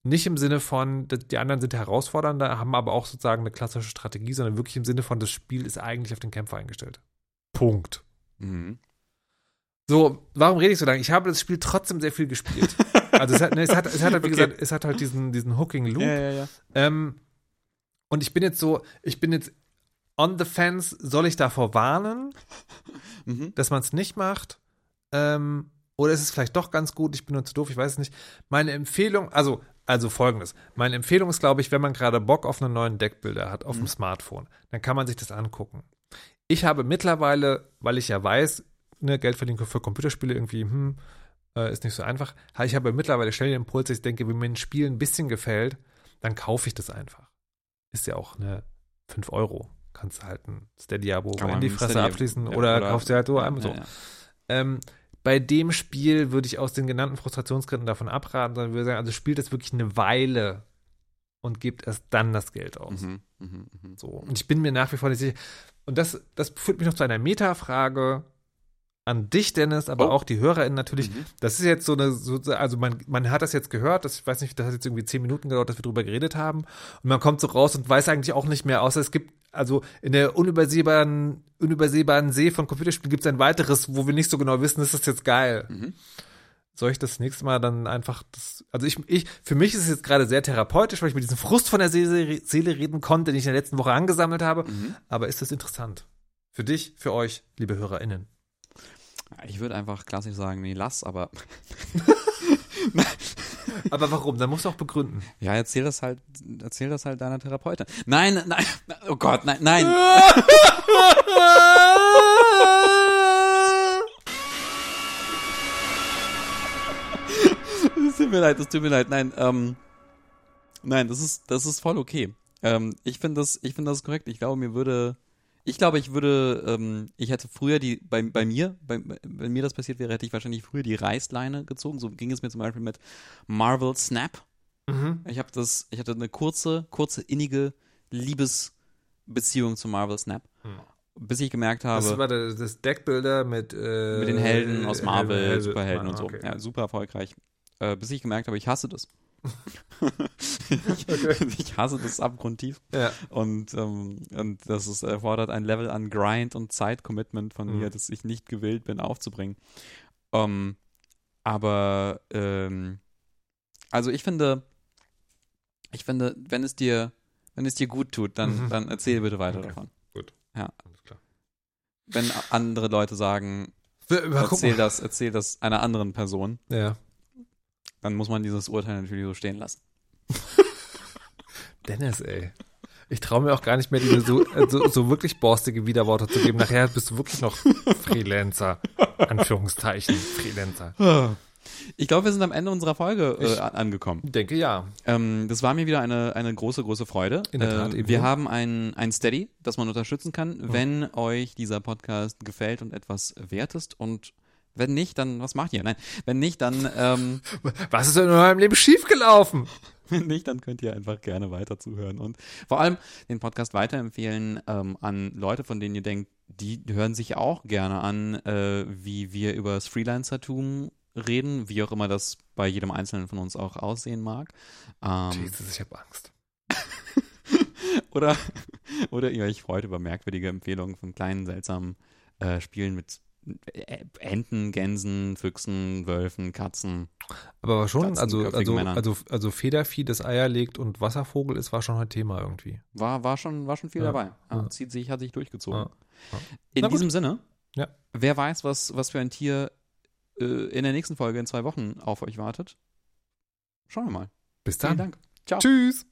S2: Nicht im Sinne von, die anderen sind herausfordernder, haben aber auch sozusagen eine klassische Strategie, sondern wirklich im Sinne von, das Spiel ist eigentlich auf den Kämpfer eingestellt. Punkt.
S1: Mhm.
S2: So, warum rede ich so lange? Ich habe das Spiel trotzdem sehr viel gespielt. Also es hat, ne, es hat, es hat halt, wie
S1: Okay.
S2: gesagt, es hat halt diesen, diesen Hooking Loop.
S1: Ja, ja, ja.
S2: Ähm, und ich bin jetzt so, ich bin jetzt on the fence, soll ich davor warnen,
S1: Mhm.
S2: dass man es nicht macht? Ähm, oder ist es vielleicht doch ganz gut? Ich bin nur zu doof, ich weiß es nicht. Meine Empfehlung, also, also folgendes. Meine Empfehlung ist, glaube ich, wenn man gerade Bock auf einen neuen Deckbilder hat auf dem Smartphone, dann kann man sich das angucken. Ich habe mittlerweile, weil ich ja weiß, ne, Geld verdienen für Computerspiele irgendwie, hm, äh, ist nicht so einfach. Ich habe mittlerweile schnell den Impuls, dass ich denke, wenn mir ein Spiel ein bisschen gefällt, dann kaufe ich das einfach. Ist ja auch eine 5 Euro. Kannst du halt ein Steady-Abo in die Fresse
S1: Steady-
S2: abschließen
S1: ja,
S2: oder,
S1: oder-
S2: kaufst dir halt so
S1: Ja,
S2: einmal so.
S1: ja, ja.
S2: Ähm, bei dem Spiel würde ich aus den genannten Frustrationsgründen davon abraten, sondern würde sagen, also spielt es wirklich eine Weile und gebt erst dann das Geld aus.
S1: Mhm. Mhm. Mhm.
S2: So. Und ich bin mir nach wie vor nicht sicher. Und das, das führt mich noch zu einer Metafrage an dich, Dennis, aber
S1: Oh.
S2: auch die HörerInnen natürlich.
S1: Mhm.
S2: Das ist jetzt so eine, so, also man, man hat das jetzt gehört, das, ich weiß nicht, das hat jetzt irgendwie zehn Minuten gedauert, dass wir drüber geredet haben. Und man kommt so raus und weiß eigentlich auch nicht mehr, außer es gibt, also in der unübersehbaren, unübersehbaren See von Computerspielen gibt es ein weiteres, wo wir nicht so genau wissen, ist das jetzt geil.
S1: Mhm.
S2: Soll ich das nächste Mal dann einfach das, also ich, ich, für mich ist es jetzt gerade sehr therapeutisch, weil ich mit diesem Frust von der Seele, Seele reden konnte, den ich in der letzten Woche angesammelt habe.
S1: Mhm.
S2: Aber ist das interessant? Für dich, für euch, liebe HörerInnen.
S1: Ich würde einfach klassisch sagen, nee, lass, aber
S2: Aber warum? Dann musst du auch begründen.
S1: ja, erzähl das halt, erzähl das halt deiner Therapeutin. Nein, nein, oh Gott, nein, nein. Es tut mir leid, es tut mir leid. Nein, ähm, nein, das ist, das ist voll okay. Ähm, ich finde das, ich finde das korrekt. Ich glaube, mir würde, ich glaube, ich würde, ähm, ich hätte früher die, bei, bei mir, bei, wenn mir das passiert wäre, hätte ich wahrscheinlich früher die Reißleine gezogen. So ging es mir zum Beispiel mit Marvel Snap.
S2: Mhm.
S1: Ich habe das, ich hatte eine kurze, kurze, innige Liebesbeziehung zu Marvel Snap.
S2: Hm.
S1: Bis ich gemerkt habe,
S2: Das war das, das Deckbilder mit, äh,
S1: mit den Helden aus Marvel,
S2: Helden-
S1: Superhelden
S2: Ah,
S1: und so.
S2: okay.
S1: Ja, super erfolgreich. Äh, bis ich gemerkt habe, ich hasse das. ich, ich hasse das abgrundtief.
S2: Ja.
S1: Und, ähm, und das ist, erfordert ein Level an Grind und Zeitcommitment von
S2: Mhm.
S1: mir, das ich nicht gewillt bin aufzubringen. Ähm, aber ähm, also ich finde, ich finde, wenn es dir, wenn es dir gut tut, dann,
S2: Mhm.
S1: dann erzähl bitte weiter
S2: Okay.
S1: davon.
S2: Alles klar.
S1: Wenn andere Leute sagen, erzähl das, erzähl das einer anderen Person,
S2: Ja.
S1: dann muss man dieses Urteil natürlich so stehen lassen.
S2: Dennis, ey. Ich traue mir auch gar nicht mehr, diese so, äh, so, so wirklich borstige Widerworte zu geben. Nachher bist du wirklich noch Freelancer. Anführungszeichen, Freelancer.
S1: Ich glaube, wir sind am Ende unserer Folge äh, angekommen.
S2: Denke ja.
S1: Ähm, das war mir wieder eine, eine große, große Freude.
S2: In der Tat,
S1: äh, wir haben ein, ein Steady, das man unterstützen kann,
S2: Mhm.
S1: wenn euch dieser Podcast gefällt und etwas wert ist. Und wenn nicht, dann was macht ihr? Nein, wenn nicht, dann ähm,
S2: Was ist denn in eurem Leben schiefgelaufen?
S1: Wenn nicht, dann könnt ihr einfach gerne weiter zuhören und vor allem den Podcast weiterempfehlen ähm, an Leute, von denen ihr denkt, die hören sich auch gerne an, äh, wie wir über das Freelancertum reden, wie auch immer das bei jedem Einzelnen von uns auch aussehen mag. Ähm,
S2: Jesus, ich habe Angst.
S1: oder, oder ihr euch freut über merkwürdige Empfehlungen von kleinen, seltsamen äh, Spielen mit Enten, Gänsen, Füchsen, Wölfen, Katzen.
S2: Aber schon,
S1: Katzen,
S2: also, also, also, also Federvieh, das Eier legt und Wasservogel ist, war schon ein Thema irgendwie.
S1: War, war, schon, war schon viel
S2: Ja,
S1: dabei. Ja,
S2: ja.
S1: Zieht sich, hat sich durchgezogen. In diesem Sinne,
S2: Ja.
S1: wer weiß, was, was für ein Tier äh, in der nächsten Folge in zwei Wochen auf euch wartet. Schauen wir mal.
S2: Bis
S1: Vielen
S2: dann.
S1: Dank. Ciao.
S2: Tschüss.